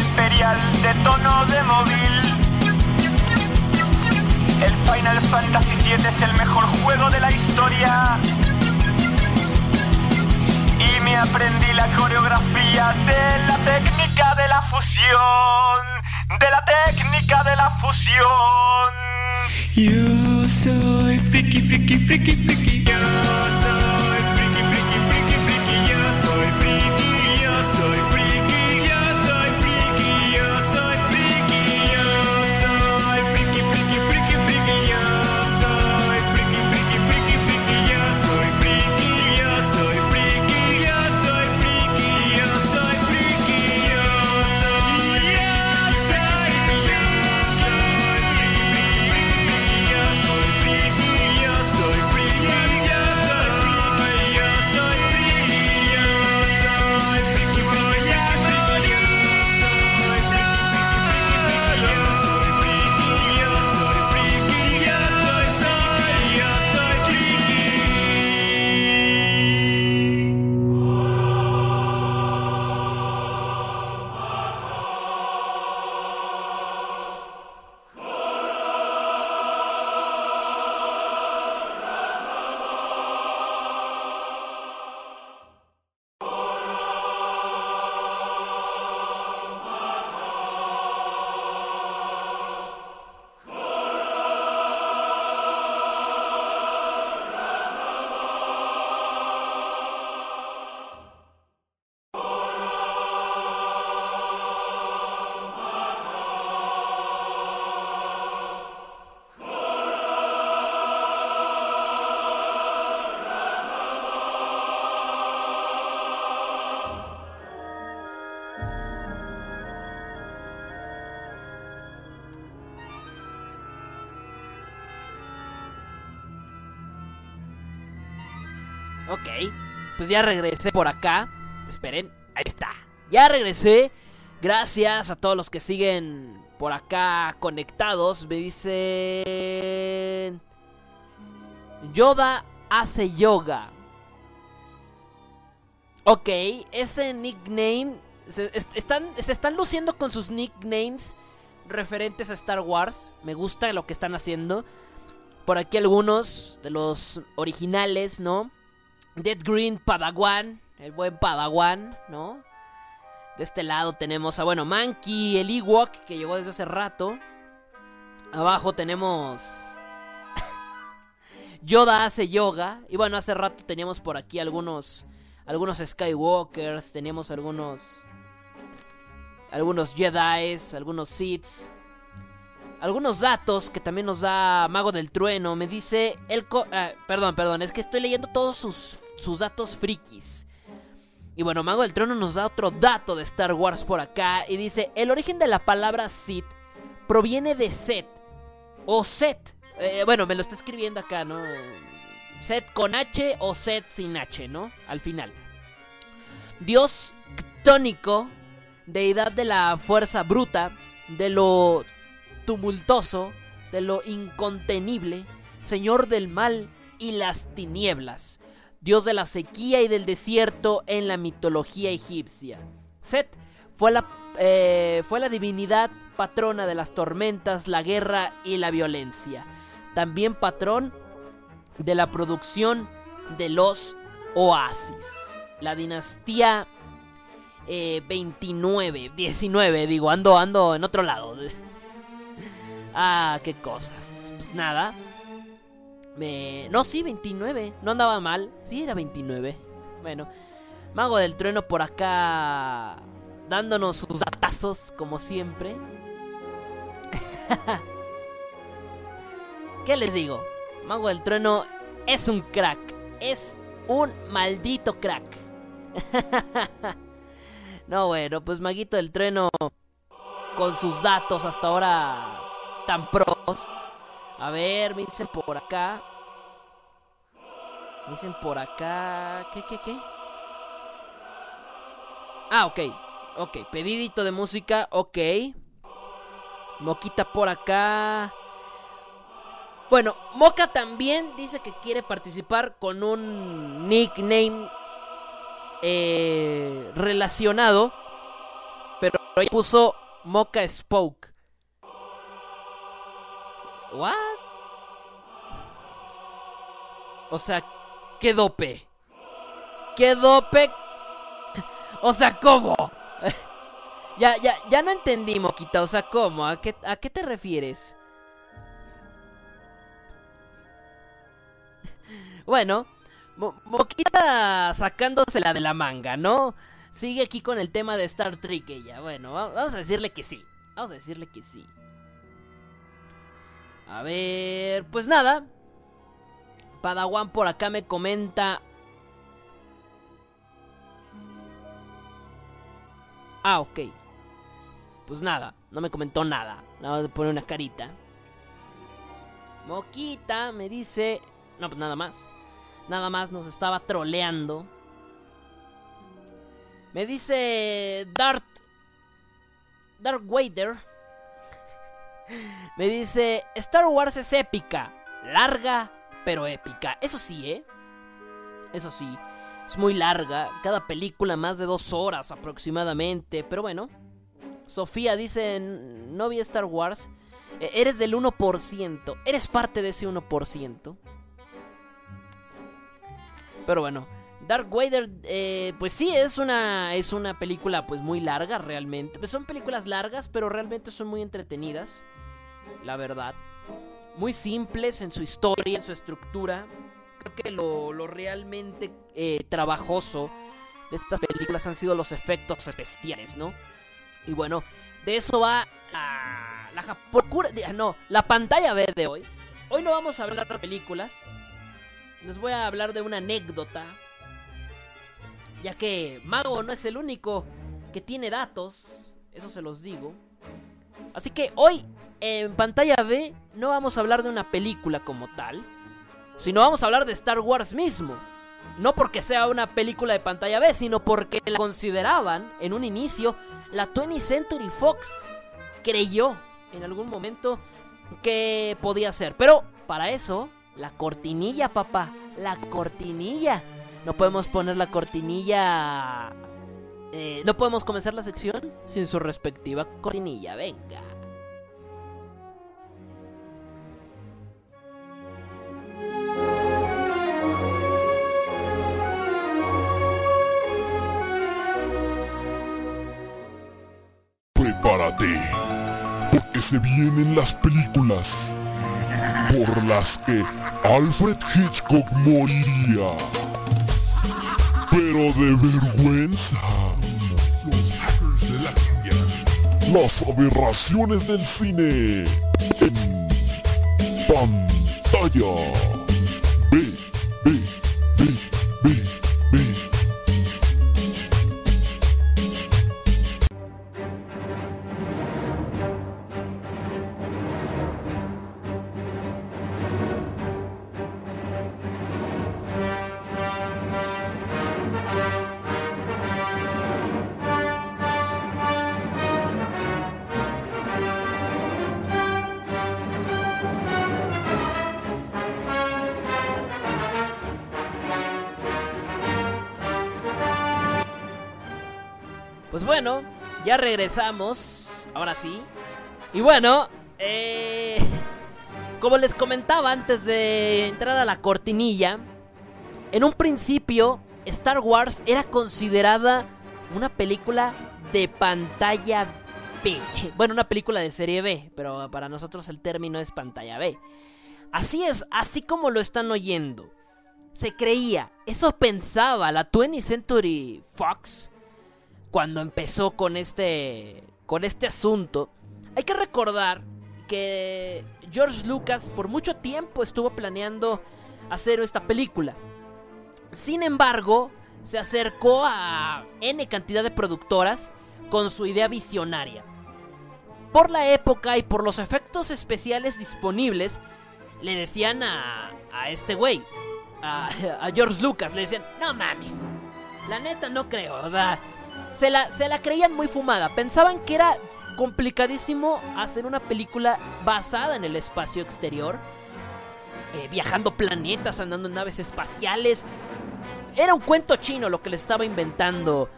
imperial de tono de móvil. El Final Fantasy VII es el mejor juego de la historia. Y me aprendí la coreografía de la técnica de la fusión. De la técnica de la fusión. Yo soy friki, friki, friki, friki. Yo soy. Ok, pues ya regresé por acá. Esperen, ahí está. Ya regresé. Gracias a todos los que siguen por acá conectados. Me dicen... Yoda hace yoga. Ok, ese nickname... Se, est- están, se están luciendo con sus nicknames referentes a Star Wars. Me gusta lo que están haciendo. Por aquí algunos de los originales, ¿no? Dead Green Padawan, el buen Padawan, ¿no? De este lado tenemos a, bueno, Mankey, el Ewok, que llegó desde hace rato. Abajo tenemos... Yoda hace yoga. Y bueno, hace rato teníamos por aquí algunos... Algunos Skywalkers, teníamos algunos... Algunos Jedis, algunos Siths. Algunos datos que también nos da Mago del Trueno. Me dice el... co- ah, perdón, perdón, es que estoy leyendo todos sus, sus datos frikis. Y bueno, Mago del Trono nos da otro dato de Star Wars por acá y dice, el origen de la palabra Sith proviene de Set o Set. Eh, bueno, me lo está escribiendo acá, ¿no? Set con H o Set sin H, ¿no? Al final. Dios ctónico, deidad de la fuerza bruta, de lo tumultuoso, de lo incontenible, señor del mal y las tinieblas dios de la sequía y del desierto en la mitología egipcia. Set fue la, eh, fue la divinidad patrona de las tormentas, la guerra y la violencia. También patrón de la producción de los oasis. La dinastía eh, 29, 19, digo, ando, ando en otro lado. Ah, qué cosas. Pues nada. Me... No, sí, 29. No andaba mal. Sí, era 29. Bueno, Mago del Trueno por acá dándonos sus datazos, como siempre. ¿Qué les digo? Mago del Trueno es un crack. Es un maldito crack. no, bueno, pues Maguito del Trueno con sus datos hasta ahora tan pros. A ver, me dicen por acá. Me dicen por acá. ¿Qué, qué, qué? Ah, ok. Ok, pedidito de música, ok. Moquita por acá. Bueno, Moca también dice que quiere participar con un nickname eh, relacionado. Pero ella puso Moca Spoke. ¿What? O sea, ¿qué dope? ¿Qué dope? O sea, ¿cómo? ya, ya, ya no entendí, Moquita. O sea, ¿cómo? ¿A qué, a qué te refieres? bueno, Mo- Moquita sacándosela de la manga, ¿no? Sigue aquí con el tema de Star Trek ella. Bueno, va- vamos a decirle que sí. Vamos a decirle que sí. A ver, pues nada. Padawan por acá me comenta. Ah, ok. Pues nada, no me comentó nada. Nada más de poner una carita. Moquita me dice. No, pues nada más. Nada más nos estaba troleando. Me dice Dart. Dark Wader. Me dice, Star Wars es épica, larga, pero épica. Eso sí, ¿eh? Eso sí, es muy larga, cada película más de dos horas aproximadamente, pero bueno. Sofía dice, no vi Star Wars, E- eres del 1%, eres parte de ese 1%. Pero bueno, Dark Vader, eh, pues sí, es una, es una película pues muy larga realmente. Son películas largas, pero realmente son muy entretenidas, la verdad. Muy simples en su historia, en su estructura. Creo que lo, lo realmente eh, trabajoso de estas películas han sido los efectos especiales, ¿no? Y bueno, de eso va la, la Japokura- de- no, la pantalla verde de hoy. Hoy no vamos a hablar de películas. Les voy a hablar de una anécdota. Ya que Mago no es el único que tiene datos. Eso se los digo. Así que hoy en pantalla B no vamos a hablar de una película como tal. Sino vamos a hablar de Star Wars mismo. No porque sea una película de pantalla B, sino porque la consideraban en un inicio la 20th Century Fox. Creyó en algún momento que podía ser. Pero para eso, la cortinilla, papá. La cortinilla. No podemos poner la cortinilla. Eh, no podemos comenzar la sección sin su respectiva cortinilla. Venga. Prepárate, porque se vienen las películas por las que Alfred Hitchcock moriría. Pero de vergüenza. Las aberraciones del cine en pantalla. B, B, B. regresamos. Ahora sí. Y bueno, eh, como les comentaba antes de entrar a la cortinilla, en un principio Star Wars era considerada una película de pantalla B. Bueno, una película de serie B, pero para nosotros el término es pantalla B. Así es, así como lo están oyendo. Se creía, eso pensaba la 20th Century Fox cuando empezó con este con este asunto. Hay que recordar que George Lucas por mucho tiempo estuvo planeando hacer esta película. Sin embargo, se acercó a N cantidad de productoras con su idea visionaria. Por la época y por los efectos especiales disponibles, le decían a, a este güey, a, a George Lucas, le decían, no mames, la neta no creo, o sea, se la, se la creían muy fumada. Pensaban que era complicadísimo hacer una película basada en el espacio exterior. eh, viajando planetas, andando en naves espaciales. Era un cuento chino lo que le estaba inventando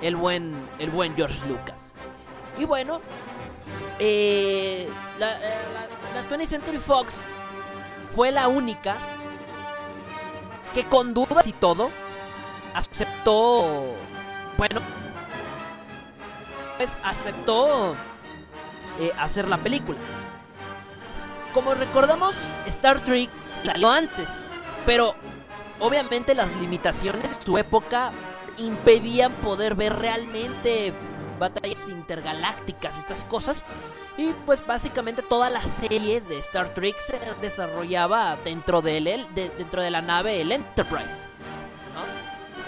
el buen, el buen George Lucas. Y bueno, eh, la, eh, la, la 20th Century Fox fue la única que con dudas y todo aceptó, bueno, pues aceptó eh, hacer la película. Como recordamos, Star Trek salió antes, pero obviamente las limitaciones de su época impedían poder ver realmente batallas intergalácticas, estas cosas. Y pues básicamente toda la serie de Star Trek se desarrollaba dentro de, él, de- dentro de la nave el Enterprise.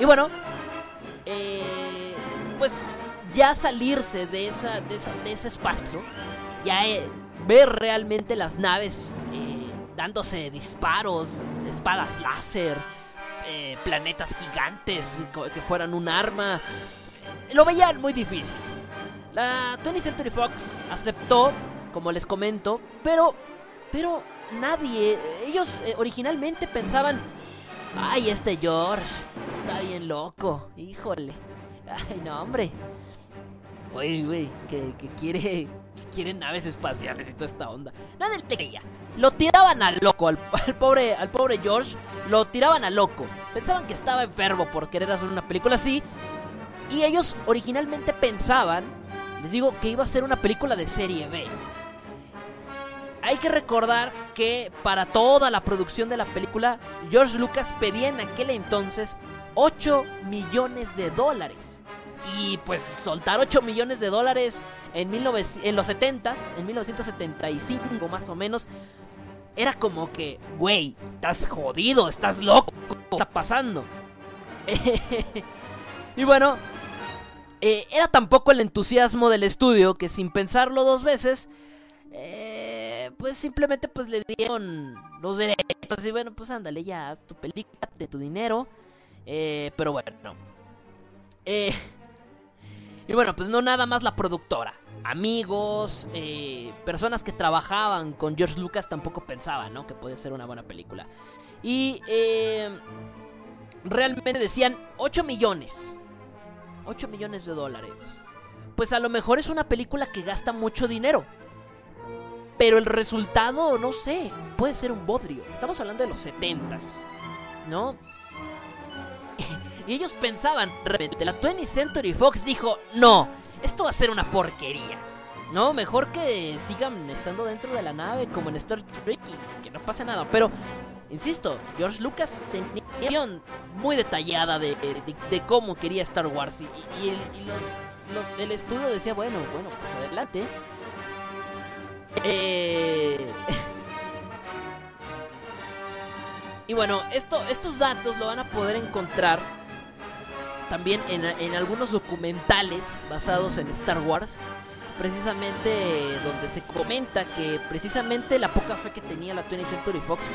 Y bueno, eh, pues ya salirse de, esa, de, esa- de ese espacio, ya eh, ver realmente las naves eh, dándose disparos, espadas láser, eh, planetas gigantes que fueran un arma, lo veían muy difícil. La 20th Century Fox aceptó, como les comento, pero, pero nadie, ellos originalmente pensaban, ay, este George está bien loco, híjole, ay, no, hombre. Güey, güey, que, quiere, que quiere naves espaciales y toda esta onda. Nadie le creía. Lo tiraban a loco, al, al pobre, al pobre George, lo tiraban a loco. Pensaban que estaba enfermo por querer hacer una película así. Y ellos originalmente pensaban, les digo, que iba a ser una película de serie B. Hay que recordar que para toda la producción de la película, George Lucas pedía en aquel entonces 8 millones de dólares. Y pues soltar 8 millones de dólares en, 19 en los 70s, en 1975 más o menos, era como que, güey, estás jodido, estás loco, ¿qué está pasando? y bueno, eh, era tampoco el entusiasmo del estudio que sin pensarlo dos veces, eh, pues simplemente pues le dieron los derechos y bueno, pues ándale ya, haz tu película, de tu dinero Eh, pero bueno. Eh, y bueno, pues no nada más la productora. Amigos, eh, personas que trabajaban con George Lucas tampoco pensaban, ¿no? Que podía ser una buena película. Y eh, realmente decían 8 millones. 8 millones de dólares. Pues a lo mejor es una película que gasta mucho dinero. Pero el resultado, no sé, puede ser un bodrio. Estamos hablando de los 70s, ¿no? Y ellos pensaban, de repente, la 20th Century Fox dijo, no, esto va a ser una porquería. No, mejor que sigan estando dentro de la nave como en Star Trek y que no pase nada. Pero, insisto, George Lucas tenía una visión muy detallada de, cómo quería Star Wars. Y, y el, los, los- estudio decía, bueno, bueno, pues adelante. Eh... y bueno, esto, estos datos lo van a poder encontrar también en, en algunos documentales basados en Star Wars. Precisamente donde se comenta que precisamente la poca fe que tenía la 20th Century Fox.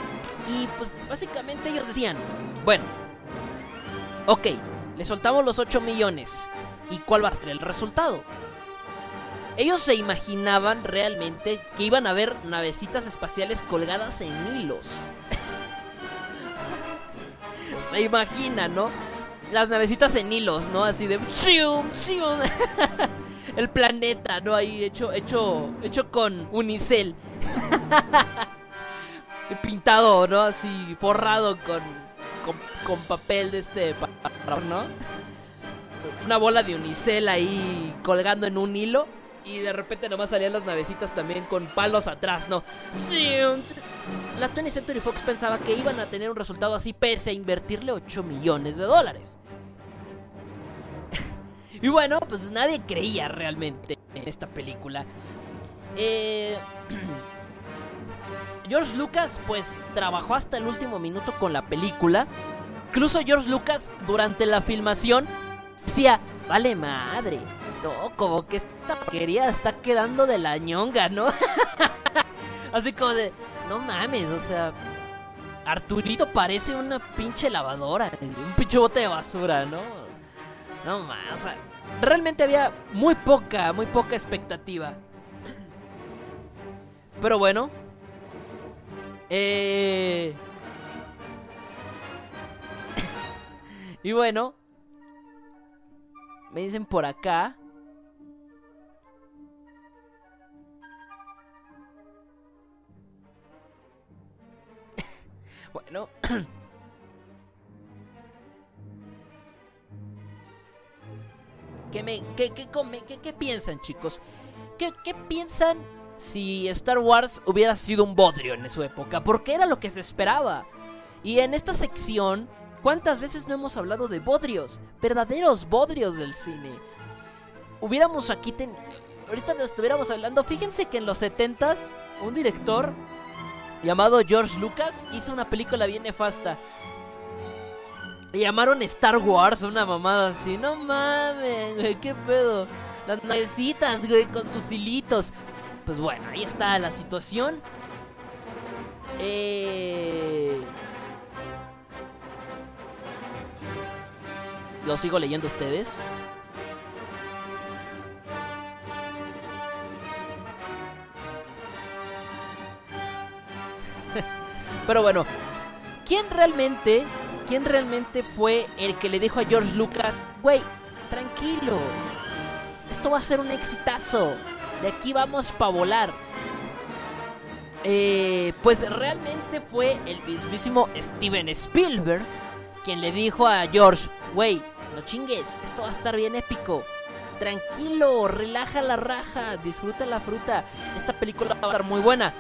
Y pues básicamente ellos decían, bueno, ok, le soltamos los 8 millones. ¿Y cuál va a ser el resultado? Ellos se imaginaban realmente que iban a ver navecitas espaciales colgadas en hilos. se imaginan, ¿no? Las navecitas en hilos, ¿no? Así de... El planeta, ¿no? Ahí hecho, hecho, hecho con unicel. Pintado, ¿no? Así forrado con, con, papel de este... ¿no? Una bola de unicel ahí colgando en un hilo. Y de repente nomás salían las navecitas también con palos atrás, ¿no? La 20th Century Fox pensaba que iban a tener un resultado así pese a invertirle 8 millones de dólares. y bueno, pues nadie creía realmente en esta película. Eh, George Lucas pues trabajó hasta el último minuto con la película. Incluso George Lucas durante la filmación decía, vale madre. No, como que esta porquería está quedando de la ñonga, ¿no? Así como de, no mames, o sea, Arturito parece una pinche lavadora, un pinche bote de basura, ¿no? No mames, o sea, realmente había muy poca, muy poca expectativa. Pero bueno, eh... y bueno, me dicen por acá. Bueno. ¿Qué, me, qué, qué, come- qué- piensan, chicos? ¿Qué, ¿Qué piensan si Star Wars hubiera sido un bodrio en su época? Porque era lo que se esperaba. Y en esta sección, ¿cuántas veces no hemos hablado de bodrios? Verdaderos bodrios del cine. Hubiéramos aquí... ten- Ahorita lo estuviéramos hablando. Fíjense que en los 70s, un director llamado George Lucas hizo una película bien nefasta. Le llamaron Star Wars, una mamada así. No mames, güey, qué pedo. Las navecitas, güey, con sus hilitos. Pues bueno, ahí está la situación. Eh... Lo sigo leyendo ustedes. Pero bueno, ¿quién realmente, quién realmente fue el que le dijo a George Lucas, güey, tranquilo, esto va a ser un exitazo, de aquí vamos para volar? Eh, pues realmente fue el mismísimo Steven Spielberg quien le dijo a George, güey, no chingues, esto va a estar bien épico. Tranquilo, relaja la raja, disfruta la fruta. Esta película va a estar muy buena.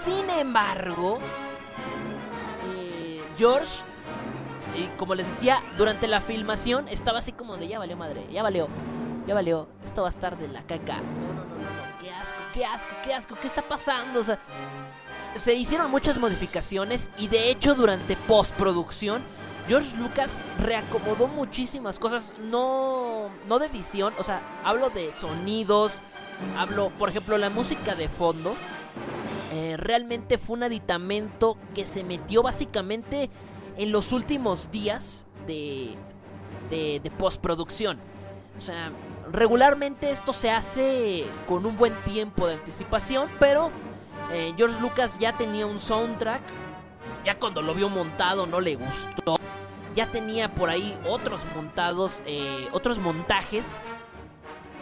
Sin embargo, eh, George, eh, como les decía, durante la filmación estaba así como de ya valió madre, ya valió, ya valió, esto va a estar de la caca. No, no, no, no, qué asco, qué asco, qué asco, qué está pasando. O sea, se hicieron muchas modificaciones y de hecho durante postproducción George Lucas reacomodó muchísimas cosas, no, no de edición, o sea, hablo de sonidos, hablo, por ejemplo, la música de fondo. Eh, realmente fue un aditamento que se metió básicamente en los últimos días de, postproducción. O sea, regularmente esto se hace con un buen tiempo de anticipación, pero eh, George Lucas ya tenía un soundtrack. Ya cuando lo vio montado no le gustó. Ya tenía por ahí otros montados, eh, otros montajes.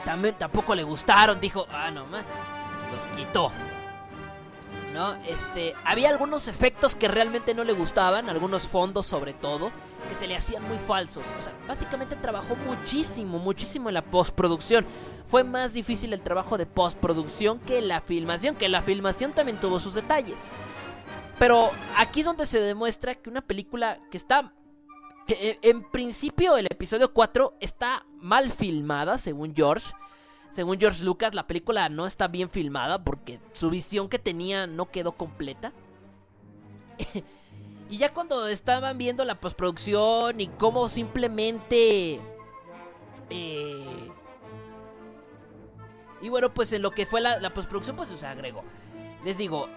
También tampoco le gustaron. Dijo, ah, no, ma, los quitó. ¿No? Este, había algunos efectos que realmente no le gustaban, algunos fondos sobre todo, que se le hacían muy falsos. O sea, básicamente trabajó muchísimo, muchísimo en la postproducción. Fue más difícil el trabajo de postproducción que la filmación, que la filmación también tuvo sus detalles. Pero aquí es donde se demuestra que una película que está... eh, En principio el episodio 4 está mal filmada, según George. Según George Lucas, la película no está bien filmada porque su visión que tenía no quedó completa. y ya cuando estaban viendo la postproducción y cómo simplemente... eh, y bueno, pues en lo que fue la, postproducción, pues se agregó. Les digo,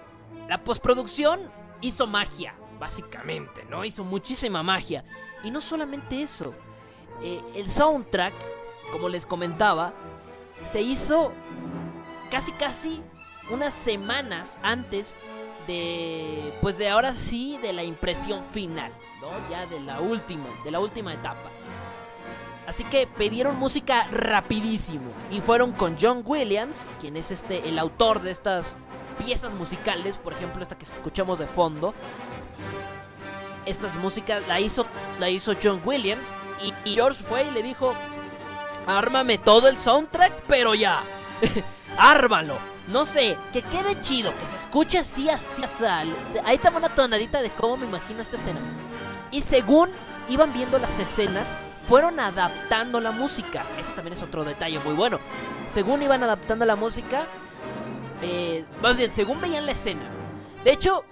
la postproducción hizo magia, básicamente, ¿no? Hizo muchísima magia. Y no solamente eso. eh, el soundtrack, como les comentaba, se hizo casi casi unas semanas antes de pues de ahora sí de la impresión final, ¿no? Ya de la última, de la última etapa. Así que pidieron música rapidísimo y fueron con John Williams, quien es este el autor de estas piezas musicales, por ejemplo, esta que escuchamos de fondo. Estas músicas la hizo la hizo John Williams y, y George fue y le dijo, "Ármame todo el soundtrack, pero ya. Ármalo. No sé, que quede chido, que se escuche así, así, así. Ahí va una tonadita de cómo me imagino esta escena. Y según iban viendo las escenas, fueron adaptando la música. Eso también es otro detalle muy bueno. Según iban adaptando la música, eh, más bien, según veían la escena. De hecho,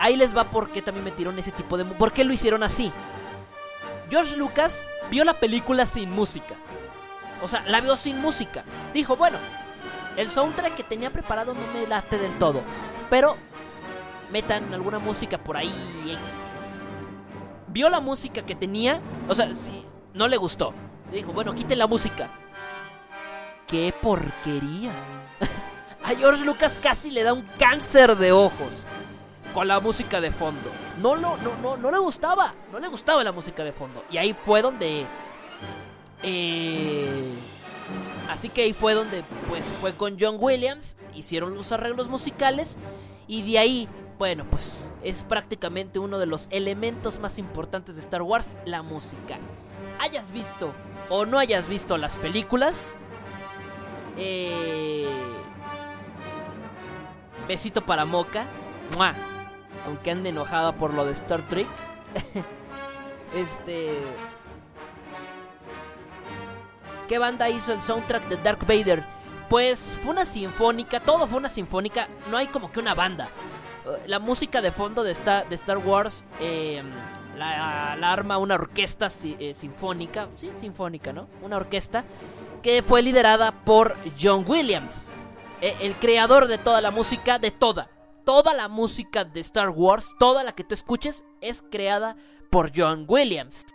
ahí les va por qué también metieron ese tipo de... ¿Por qué lo hicieron así? George Lucas vio la película sin música. O sea, la vio sin música. Dijo, bueno, el soundtrack que tenía preparado no me late del todo. Pero metan alguna música por ahí X. Vio la música que tenía. O sea, sí, no le gustó. Dijo, bueno, quiten la música. ¡Qué porquería! A George Lucas casi le da un cáncer de ojos con la música de fondo. No, lo, no, no, no le gustaba. No le gustaba la música de fondo. Y ahí fue donde. Eh, así que ahí fue donde, pues, fue con John Williams. Hicieron los arreglos musicales. Y de ahí, bueno, pues, es prácticamente uno de los elementos más importantes de Star Wars: la música. Hayas visto o no hayas visto las películas. Eh. Besito para Moca. Aunque ande enojada por lo de Star Trek. este. ¿Qué banda hizo el soundtrack de Dark Vader? Pues fue una sinfónica, todo fue una sinfónica, no hay como que una banda. Eh, La música de fondo de Star, de Star Wars eh, la, arma una orquesta eh, sinfónica, sí, sinfónica, ¿no? Una orquesta que fue liderada por John Williams, eh, el creador de toda la música, de toda, toda la música de Star Wars, toda la que tú escuches es creada por John Williams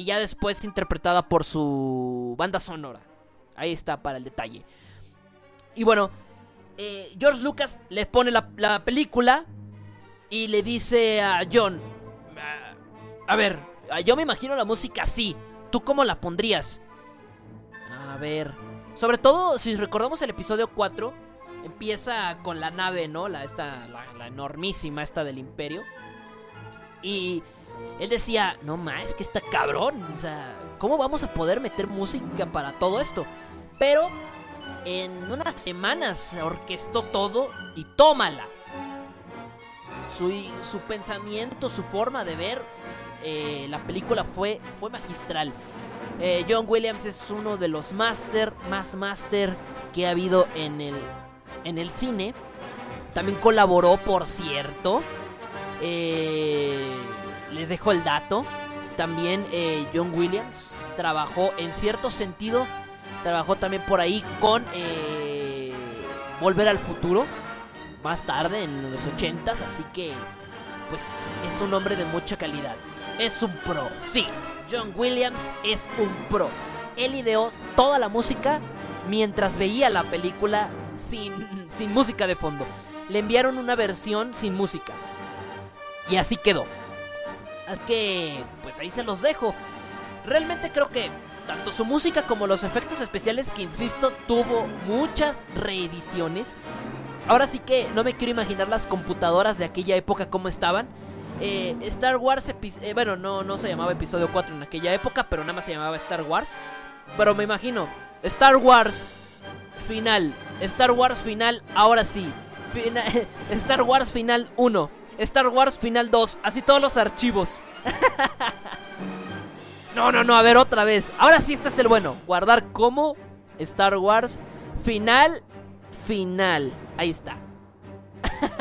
y ya después interpretada por su banda sonora. Ahí está para el detalle. Y bueno, eh, George Lucas le pone la, la película y le dice a John, "Ah, a ver, ah, yo me imagino la música así, ¿tú cómo la pondrías? A ver, sobre todo si recordamos el episodio 4, empieza con la nave, ¿no? La, esta, la, la enormísima esta del imperio. Y él decía, no más, que está cabrón. O sea, ¿cómo vamos a poder meter música para todo esto? Pero en unas semanas orquestó todo y tómala. Su, su pensamiento, su forma de ver eh, la película fue, fue magistral. Eh, John Williams es uno de los máster, más máster que ha habido en el, en el cine. También colaboró, por cierto. eh, les dejo el dato. También eh, John Williams trabajó en cierto sentido. Trabajó también por ahí con eh, Volver al Futuro. Más tarde, en los 80s. Así que, pues, es un hombre de mucha calidad. es un pro. Sí, John Williams es un pro. Él ideó toda la música mientras veía la película sin, sin música de fondo. Le enviaron una versión sin música. Y así quedó. Así que, pues ahí se los dejo. Realmente creo que tanto su música como los efectos especiales, que insisto, tuvo muchas reediciones. Ahora sí que no me quiero imaginar las computadoras de aquella época cómo estaban. Eh, Star Wars, eh, bueno, no, no se llamaba episodio 4 en aquella época, pero nada más se llamaba Star Wars. Pero me imagino, Star Wars final, Star Wars final, ahora sí. Star Wars final 1, Star Wars final 2, así todos los archivos. No, no, no, a ver otra vez. Ahora sí este es el bueno. Guardar como Star Wars final final. Ahí está.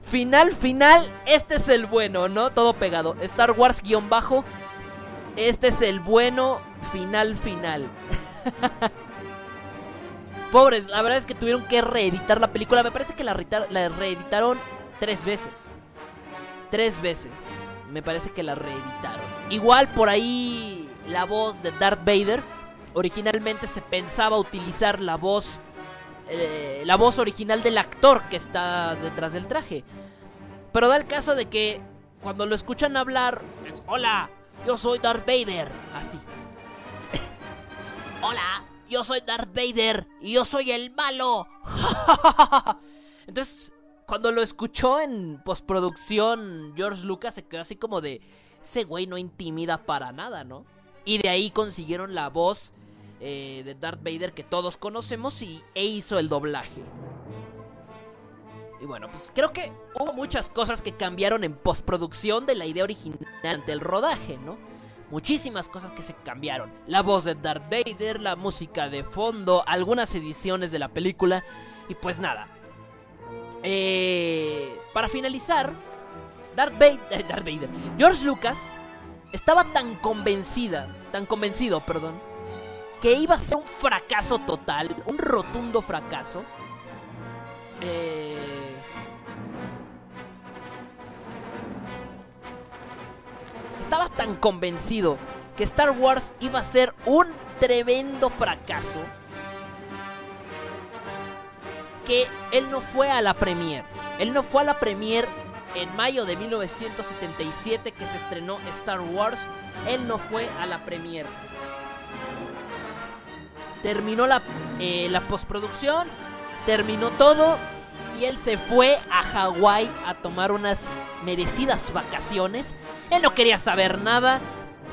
final final, este es el bueno, ¿no? Todo pegado. Star Wars guion bajo. Este es el bueno final final. Pobres, la verdad es que tuvieron que reeditar la película. Me parece que la, reeditar- la reeditaron tres veces. Tres veces. Me parece que la reeditaron. Igual por ahí la voz de Darth Vader. Originalmente se pensaba utilizar la voz. eh, la voz original del actor que está detrás del traje. Pero da el caso de que cuando lo escuchan hablar es Hola, yo soy Darth Vader. Así. Hola, yo soy Darth Vader y yo soy el malo. Entonces, cuando lo escuchó en postproducción, George Lucas se quedó así como de, ese güey no intimida para nada, ¿no? Y de ahí consiguieron la voz eh, de Darth Vader que todos conocemos y, e hizo el doblaje. Y bueno, pues creo que hubo muchas cosas que cambiaron en postproducción de la idea original del rodaje, ¿no? Muchísimas cosas que se cambiaron. La voz de Darth Vader, la música de fondo, algunas ediciones de la película. Y pues nada. Eh, para finalizar, Darth Vader, Darth Vader, George Lucas estaba tan convencida, tan convencido, perdón, que iba a ser un fracaso total, un rotundo fracaso. Eh, estaba tan convencido que Star Wars iba a ser un tremendo fracaso que él no fue a la premiere. Él no fue a la premiere en mayo de 1977 que se estrenó Star Wars. Él no fue a la premiere. Terminó la, eh, la postproducción, terminó todo y él se fue a Hawái a tomar unas merecidas vacaciones. Él no quería saber nada.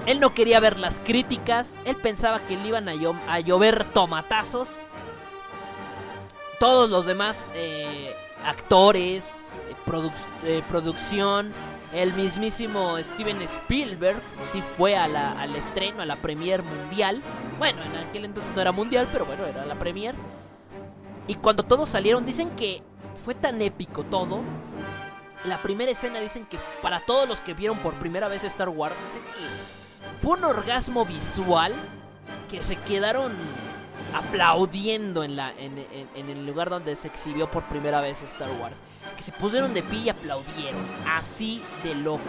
Él no quería ver las críticas. Él pensaba que le iban a, llo- a llover tomatazos. Todos los demás eh, actores, eh, eh, producción, el mismísimo Steven Spielberg sí fue al estreno, a la premier mundial. Bueno, en aquel entonces no era mundial, pero bueno, era la premier. Y cuando todos salieron, dicen que fue tan épico todo. La primera escena dicen que para todos los que vieron por primera vez Star Wars, dicen que fue un orgasmo visual que se quedaron aplaudiendo en, la, en, en- el lugar donde se exhibió por primera vez Star Wars. Que se pusieron de pie y aplaudieron. Así de loco.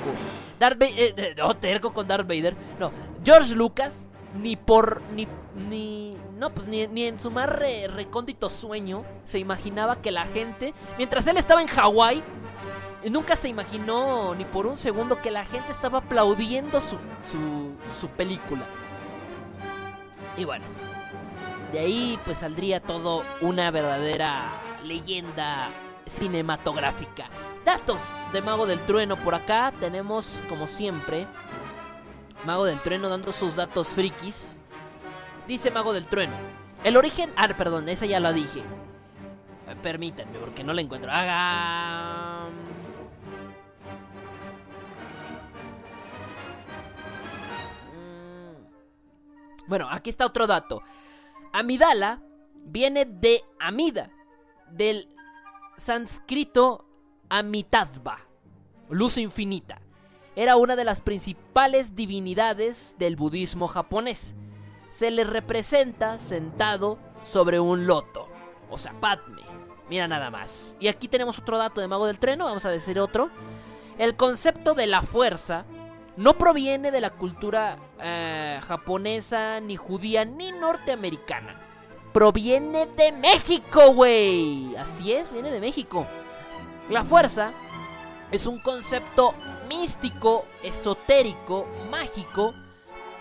Darth Vader... no, terco con Darth Vader. No, George Lucas ni por... Ni, ni, no, pues ni, en su más re- recóndito sueño se imaginaba que la gente... Mientras él estaba en Hawái... Nunca se imaginó ni por un segundo que la gente estaba aplaudiendo su, su, su película. Y bueno, de ahí pues saldría todo una verdadera leyenda cinematográfica. Datos de Mago del Trueno por acá tenemos como siempre Mago del Trueno dando sus datos frikis. Dice Mago del Trueno. El origen... Ah, perdón, esa ya la dije. Eh, Permítanme porque no la encuentro. Haga... Mm. Bueno, aquí está otro dato. Amidala viene de Amida, del sánscrito Amitabha, luz infinita. Era una de las principales divinidades del budismo japonés. Se le representa sentado sobre un loto, o sea, Padme. Mira nada más. Y aquí tenemos otro dato de Mago del Treno, vamos a decir otro. el concepto de la fuerza no proviene de la cultura eh, japonesa, ni judía, ni norteamericana. Proviene de México, güey. Así es, viene de México. La fuerza es un concepto místico, esotérico, mágico,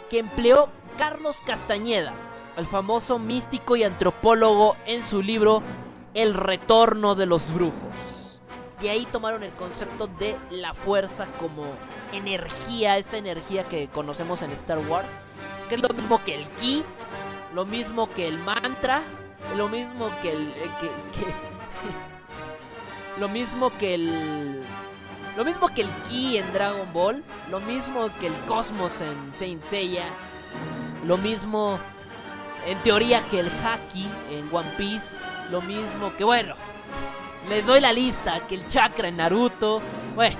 que empleó Carlos Castañeda, el famoso místico y antropólogo en su libro El retorno de los brujos. De ahí tomaron el concepto de la fuerza como energía, esta energía que conocemos en Star Wars, que es lo mismo que el ki, lo mismo que el mantra, lo mismo que el... eh, que- lo mismo que el... Lo mismo que el Ki en Dragon Ball, lo mismo que el Cosmos en Saint Seiya, lo mismo en teoría que el Haki en One Piece, lo mismo que bueno, les doy la lista, que el chakra en Naruto, bueno,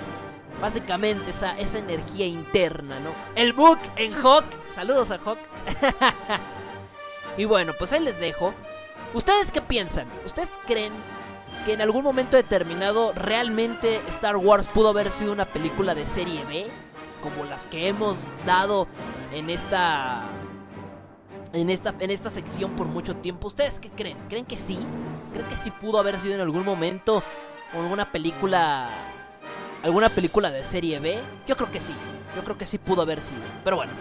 básicamente esa, esa energía interna, ¿no? El Book en Hawk, saludos a Hawk. y bueno, pues ahí les dejo. ¿Ustedes qué piensan? ¿Ustedes creen que en algún momento determinado realmente Star Wars pudo haber sido una película de serie B, como las que hemos dado en esta en esta en esta sección por mucho tiempo. ¿Ustedes qué creen? ¿Creen que sí? ¿Creen que sí pudo haber sido en algún momento alguna película alguna película de serie B? Yo creo que sí. Yo creo que sí pudo haber sido. Pero bueno.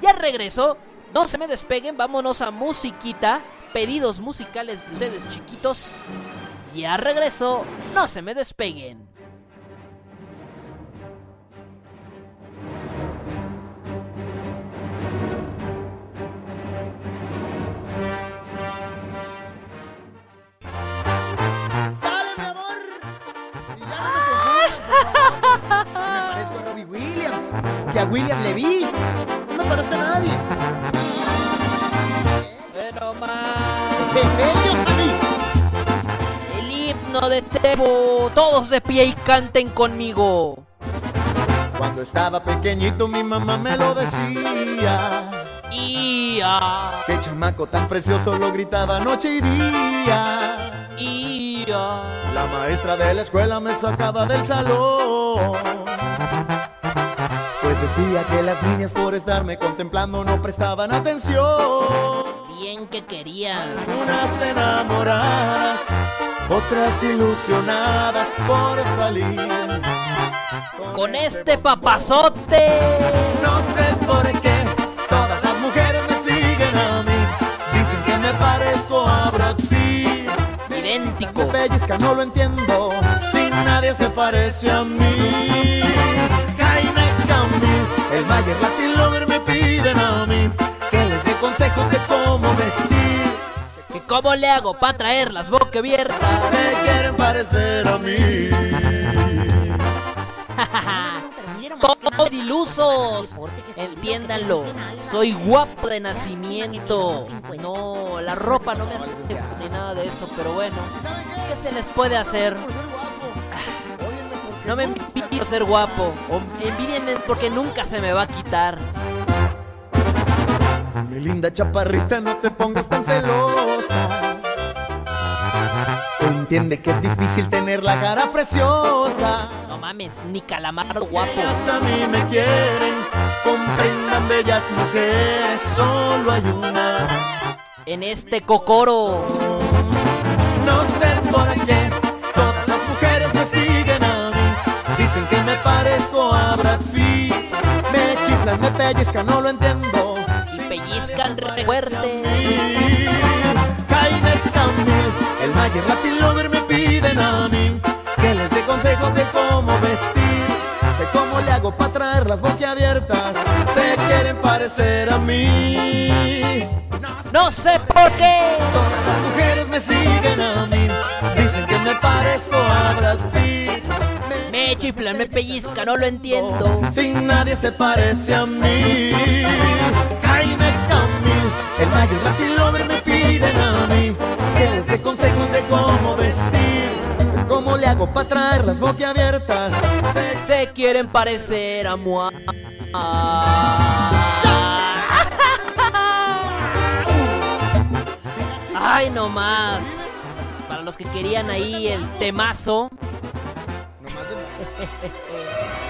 Ya regreso. No se me despeguen, vámonos a musiquita. Pedidos musicales de ustedes chiquitos. Ya regreso, no se me despeguen. Que a Williams le vi. No me parezco a nadie. Pero más. El himno de Tebo. Todos de pie y canten conmigo. Cuando estaba pequeñito mi mamá me lo decía. Y a. Que chamaco tan precioso lo gritaba noche y día. Y a. La maestra de la escuela me sacaba del salón. Decía que las niñas por estarme contemplando no prestaban atención. Bien que querían. Unas enamoradas, otras ilusionadas por salir. Con este papazote. No sé por qué todas las mujeres me siguen a mí. Dicen que me parezco a Brad Pitt. Idéntico. Me pellizca, no lo entiendo. Si nadie se parece a mí. El Mayer Latin Lover me piden a mí. Que les dé consejos de cómo vestir. ¿Que ¿Cómo le hago para traer las boca abiertas? Se quieren parecer a mí. Todos ilusos. Entiéndanlo. Soy guapo de nacimiento. No, la ropa no me hace ni nada de eso, pero bueno. ¿Qué se les puede hacer? No me envidien por ser guapo. O envidienme porque nunca se me va a quitar. Mi linda chaparrita, no te pongas tan celosa. Entiende que es difícil tener la cara preciosa. No mames, ni calamardo guapo. Ellas a mí me quieren, comprendan bellas mujeres, solo hay una. En este cocoro. No sé por qué todas las mujeres me siguen me parezco a Brad Pitt. Me chiflan, me pellizcan, no lo entiendo. Y pellizcan re fuerte. Jaime Camil, el Mayer Latin Lover me piden a mí que les dé consejos de cómo vestir, de cómo le hago para traer las boquiabiertas. Se quieren parecer a mí. No sé por qué. Todas las mujeres me siguen a mí, dicen que me parezco a Brad Pitt. Me chiflan, me pellizcan, no lo entiendo. Sin nadie se parece a mí. Jaime Camil, el Mayer Latin me piden a mí que les dé consejos de cómo vestir, de cómo le hago para traer las boquiabiertas. Se Se quieren parecer a Moa. Ay, no más. Para los que querían ahí el temazo.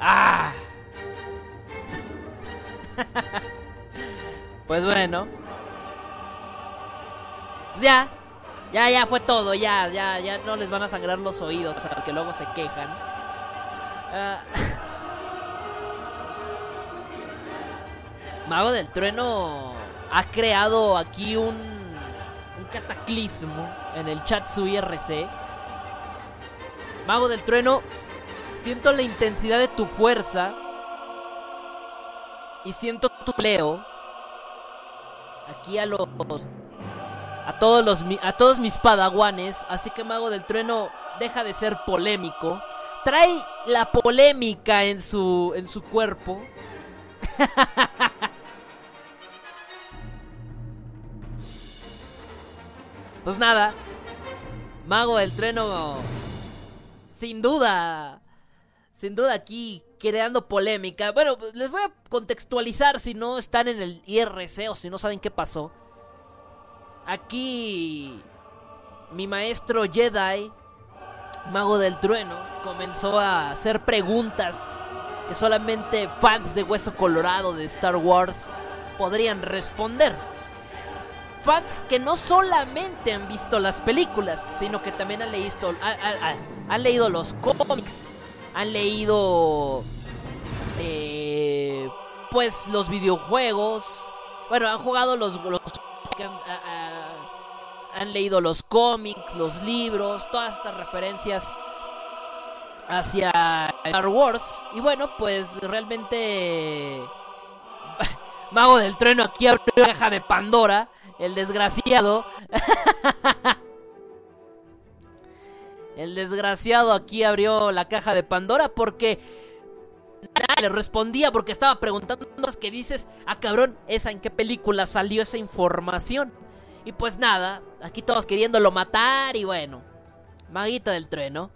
Ah. pues bueno. Pues ya. Ya, ya fue todo. Ya, ya, ya no les van a sangrar los oídos. Que luego se quejan. Ah. Mago del Trueno ha creado aquí un cataclismo en el chat su IRC. Mago del Trueno, siento la intensidad de tu fuerza y siento tu leo. Aquí a los a todos los a todos mis padaguanes, así que Mago del Trueno deja de ser polémico. Trae la polémica en su en su cuerpo. Pues nada. Mago del Trueno. Sin duda. Sin duda aquí creando polémica. Bueno, pues, les voy a contextualizar si no están en el IRC o si no saben qué pasó. Aquí mi maestro Jedi, Mago del Trueno, comenzó a hacer preguntas que solamente fans de Hueso Colorado de Star Wars podrían responder fans que no solamente han visto las películas, sino que también han leído, ha- ha- ha- han leído los cómics, han leído eh, pues los videojuegos, bueno, han jugado los, han leído los cómics, los libros, todas estas referencias hacia Star Wars y bueno, pues realmente Mago del Trueno aquí abrió la caja de Pandora. El desgraciado. el desgraciado aquí abrió la caja de Pandora porque le respondía porque estaba preguntando cosas que dices, ah cabrón, esa en qué película salió esa información. Y pues nada, aquí todos queriéndolo matar y bueno, Maguito del Trueno.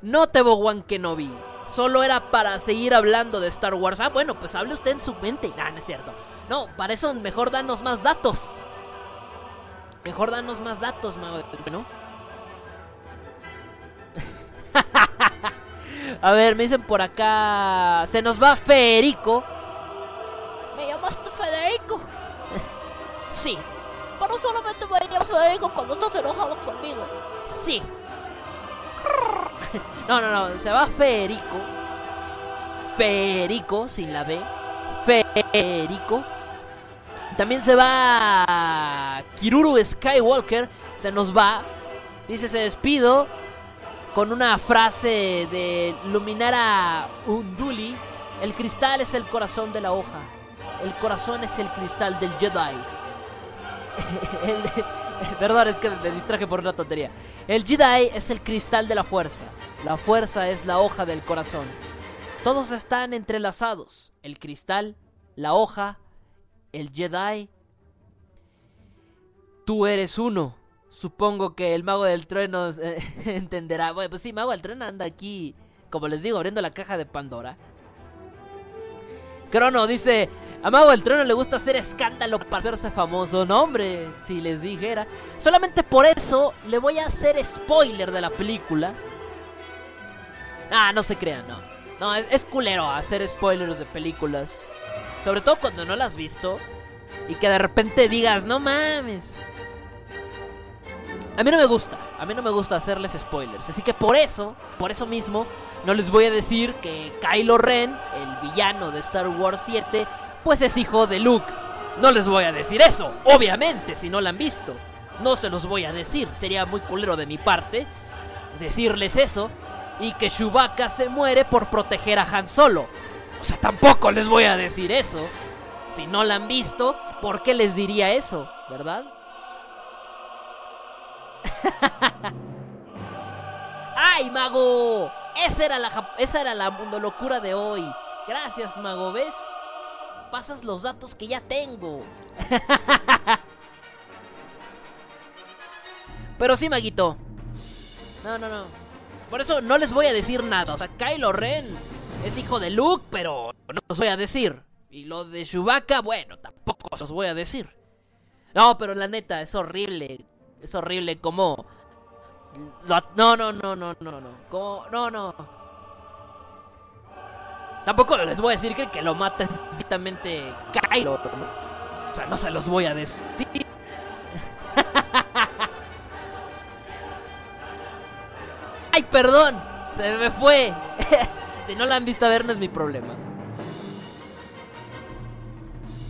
No te Bowan Kenobi. Solo era para seguir hablando de Star Wars. Ah, bueno, pues hable usted en su mente. Ah, no es cierto. No, para eso mejor danos más datos. Mejor danos más datos, mago del trueno. A ver, me dicen por acá. Se nos va Federico. ¿Me llamaste Federico? sí. Pero solamente me llamas Federico cuando estás enojado conmigo. Sí. No, no, no. Se va Federico. Federico, sin la B. Federico. También se va Kiruru Skywalker. Se nos va. Dice, se despido con una frase de Luminara Unduli. El cristal es el corazón de la hoja. El corazón es el cristal del Jedi. Perdón, es que me distraje por una tontería. El Jedi es el cristal de la fuerza. La fuerza es la hoja del corazón. Todos están entrelazados. El cristal, la hoja, el Jedi. Tú eres uno. Supongo que el mago del trueno eh, entenderá. Bueno, pues sí, mago del trueno anda aquí, como les digo, abriendo la caja de Pandora. Crono dice, a Mago del Trono le gusta hacer escándalo para hacerse famoso. No, hombre, si les dijera. Solamente por eso le voy a hacer spoiler de la película. Ah, no se crean, no. No, es, es culero hacer spoilers de películas. Sobre todo cuando no las has visto. Y que de repente digas, no mames. A mí no me gusta, a mí no me gusta hacerles spoilers. Así que por eso, por eso mismo, no les voy a decir que Kylo Ren, el villano de Star Wars 7, pues es hijo de Luke. No les voy a decir eso, obviamente, si no la han visto. No se los voy a decir, sería muy culero de mi parte decirles eso. Y que Chewbacca se muere por proteger a Han Solo. O sea, tampoco les voy a decir eso. Si no la han visto, ¿por qué les diría eso? ¿Verdad? ¡Ay, mago! Esa era la, esa era la mundo locura de hoy. Gracias, mago. ¿Ves? Pasas los datos que ya tengo. Pero sí, maguito. No, no, no. Por eso no les voy a decir nada. O sea, Kylo Ren es hijo de Luke, pero no los voy a decir. Y lo de Chewbacca, bueno, tampoco os voy a decir. No, pero la neta, es horrible. Es horrible como No, no, no, no, no, no. ¿Cómo? No, no. Tampoco les voy a decir que el que lo mata es directamente Kylo. O sea, no se los voy a decir. ¡Ay, perdón! Se me fue. si no la han visto a ver, no es mi problema.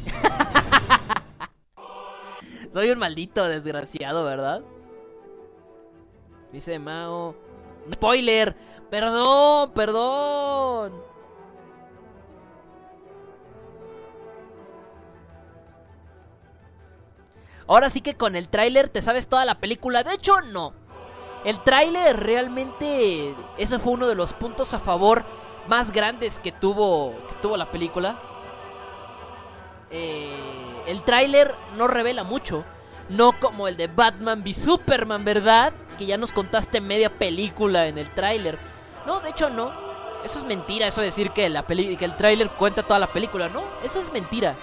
Soy un maldito desgraciado, ¿verdad? Dice Mao. Spoiler. Perdón, perdón. Ahora sí que con el tráiler te sabes toda la película. De hecho, no. El tráiler realmente... Eso fue uno de los puntos a favor más grandes que tuvo, que tuvo la película. Eh, el tráiler no revela mucho. No como el de Batman v Superman, ¿verdad? Que ya nos contaste media película en el tráiler. No, de hecho no. Eso es mentira, eso de decir que, la peli que el tráiler cuenta toda la película. No, eso es mentira.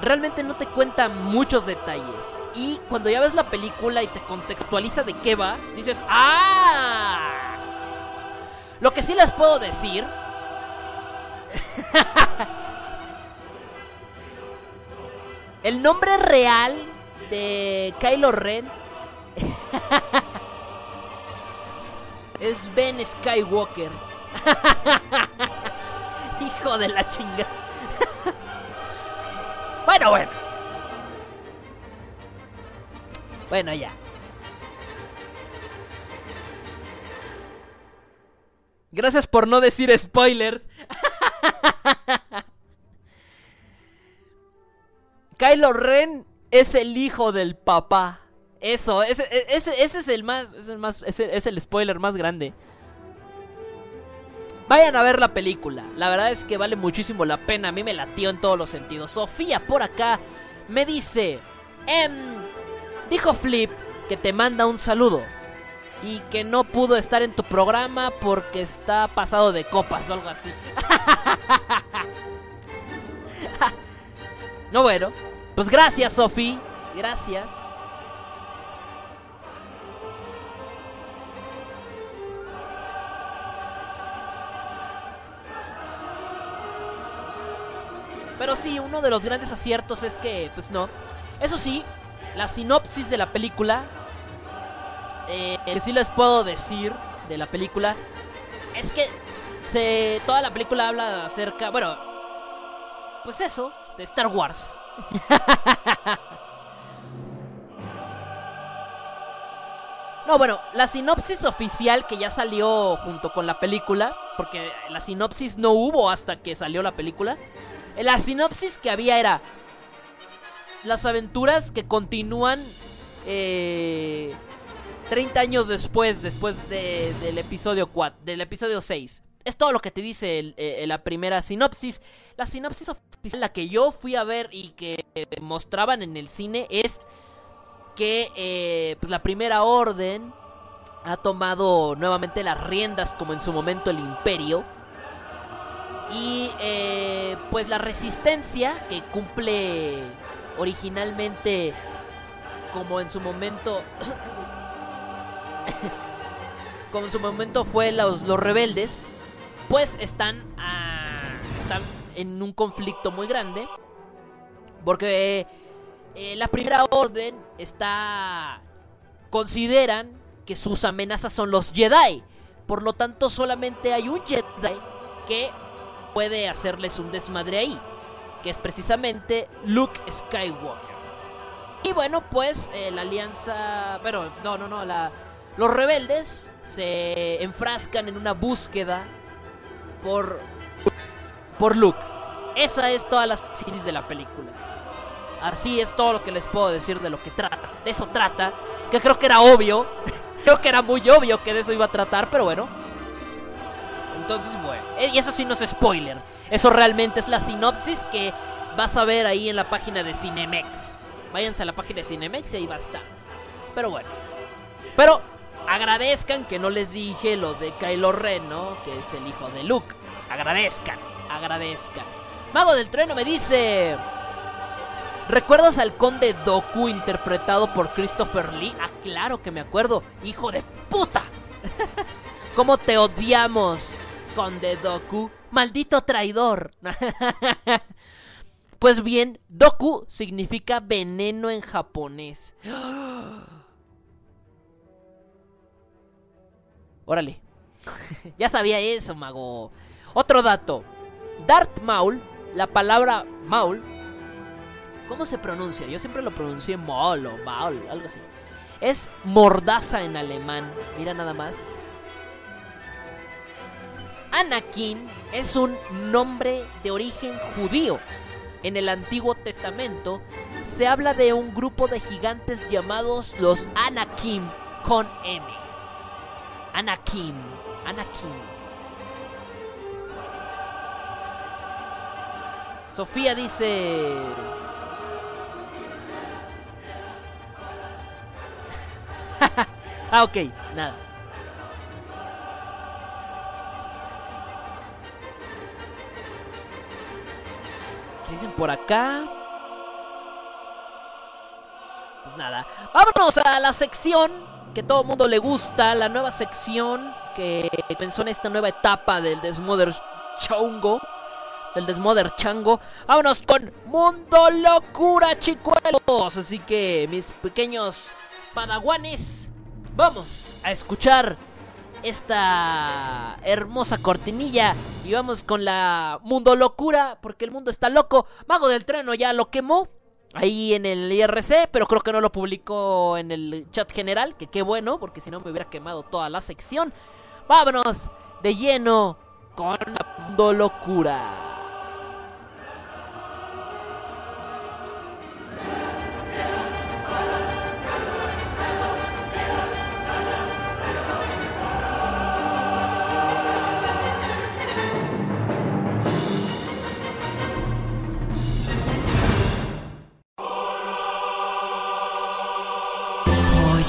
Realmente no te cuenta muchos detalles. Y cuando ya ves la película y te contextualiza de qué va, dices, ¡ah! Lo que sí les puedo decir El nombre real de Kylo Ren es Ben Skywalker. Hijo de la chinga. bueno, bueno. Bueno, ya. Gracias por no decir spoilers. Kylo Ren es el hijo del papá. Eso, ese, ese, ese es el más, es el más, ese es el spoiler más grande. Vayan a ver la película. La verdad es que vale muchísimo la pena. A mí me latió en todos los sentidos. Sofía por acá me dice, em, dijo Flip que te manda un saludo y que no pudo estar en tu programa porque está pasado de copas o algo así. no bueno, pues gracias Sofi, gracias. Pero sí, uno de los grandes aciertos es que, pues no. Eso sí, la sinopsis de la película, eh, que sí les puedo decir de la película, es que se, toda la película habla acerca, bueno, pues eso, de Star Wars. No, bueno, la sinopsis oficial que ya salió junto con la película, porque la sinopsis no hubo hasta que salió la película. La sinopsis que había era las aventuras que continúan eh, 30 años después, después de- del episodio 4, del episodio 6. Es todo lo que te dice eh, la primera sinopsis. La sinopsis oficial, la que yo fui a ver y que mostraban en el cine, es que eh, pues la primera orden ha tomado nuevamente las riendas como en su momento el imperio. Y eh, pues la resistencia que cumple originalmente como en su momento... como en su momento fue los, rebeldes, pues están, ah, están en un conflicto muy grande. Porque eh, la primera orden está... Consideran que sus amenazas son los Jedi. Por lo tanto, solamente hay un Jedi que puede hacerles un desmadre ahí. Que es precisamente Luke Skywalker. Y bueno, pues eh, la alianza... Pero no, no, no. La, los rebeldes se enfrascan en una búsqueda por... Por Luke. Esa es toda la series de la película. Así es todo lo que les puedo decir de lo que trata. De eso trata. Que creo que era obvio. creo que era muy obvio que de eso iba a tratar, pero bueno. Entonces, bueno. eh, Y eso sí no es spoiler. Eso realmente es la sinopsis que vas a ver ahí en la página de Cinemex. Váyanse a la página de Cinemex y ahí va a estar. Pero bueno. Pero agradezcan que no les dije lo de Kylo Ren, ¿no? Que es el hijo de Luke. Agradezcan, agradezcan. Mago del Trueno me dice... ¿Recuerdas al conde Doku interpretado por Christopher Lee? Ah, claro que me acuerdo. Hijo de puta. ¿Cómo te odiamos, Conde Doku? Maldito traidor. pues bien, Doku significa veneno en japonés. Órale. ya sabía eso, mago. Otro dato. Darth Maul, la palabra Maul, ¿cómo se pronuncia? Yo siempre lo pronuncié Maul o Maul, algo así. Es mordaza en alemán. Mira nada más. Anakin es un nombre de origen judío. En el Antiguo Testamento se habla de un grupo de gigantes llamados los Anakim con M. Anakim, Anakim. Sofía dice... ah, ok, nada. ¿Qué dicen por acá? Pues nada. Vámonos a la sección que todo mundo le gusta. La nueva sección que pensó en esta nueva etapa del Desmother Chongo. Del Desmother Chango. Vámonos con Mundo Locura, chicuelos. Así que, mis pequeños padaguanes, vamos a escuchar esta hermosa cortinilla y vamos con la mundo locura porque el mundo está loco. Mago del Trueno ya lo quemó ahí en el IRC, pero creo que no lo publicó en el chat general, que qué bueno, porque si no me hubiera quemado toda la sección. Vámonos de lleno con la locura.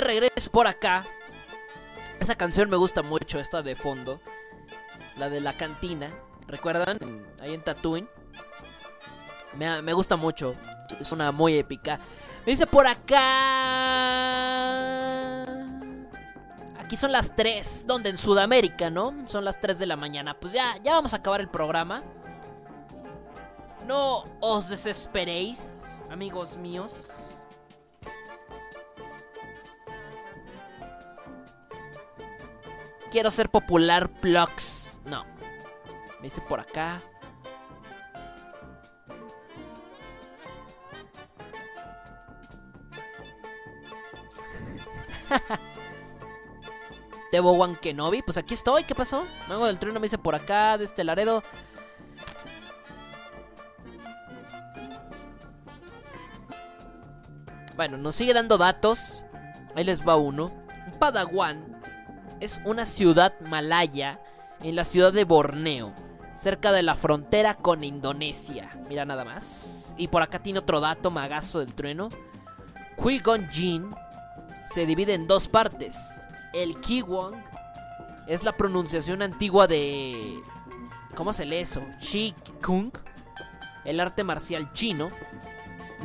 De regreso por acá. Esa canción me gusta mucho, esta de fondo. La de la cantina. ¿Recuerdan? Ahí en Tatooine. Me, gusta mucho. Es una muy épica. Me dice por acá. Aquí son las 3. ¿Dónde? En Sudamérica, ¿no? Son las 3 de la mañana. Pues ya, ya vamos a acabar el programa. No os desesperéis, amigos míos. Quiero ser popular, Plux. No. Me dice por acá. Tebo Wan Kenobi, pues aquí estoy, ¿qué pasó? Mago del Trueno me dice por acá, de este Laredo. Bueno, nos sigue dando datos. Ahí les va uno. Padawan es una ciudad malaya en la ciudad de Borneo, cerca de la frontera con Indonesia. Mira nada más. Y por acá tiene otro dato, magazo del trueno. Qui-Gon se divide en dos partes. El Kiwong es la pronunciación antigua de ¿Cómo se lee eso? Chi Kung, el arte marcial chino.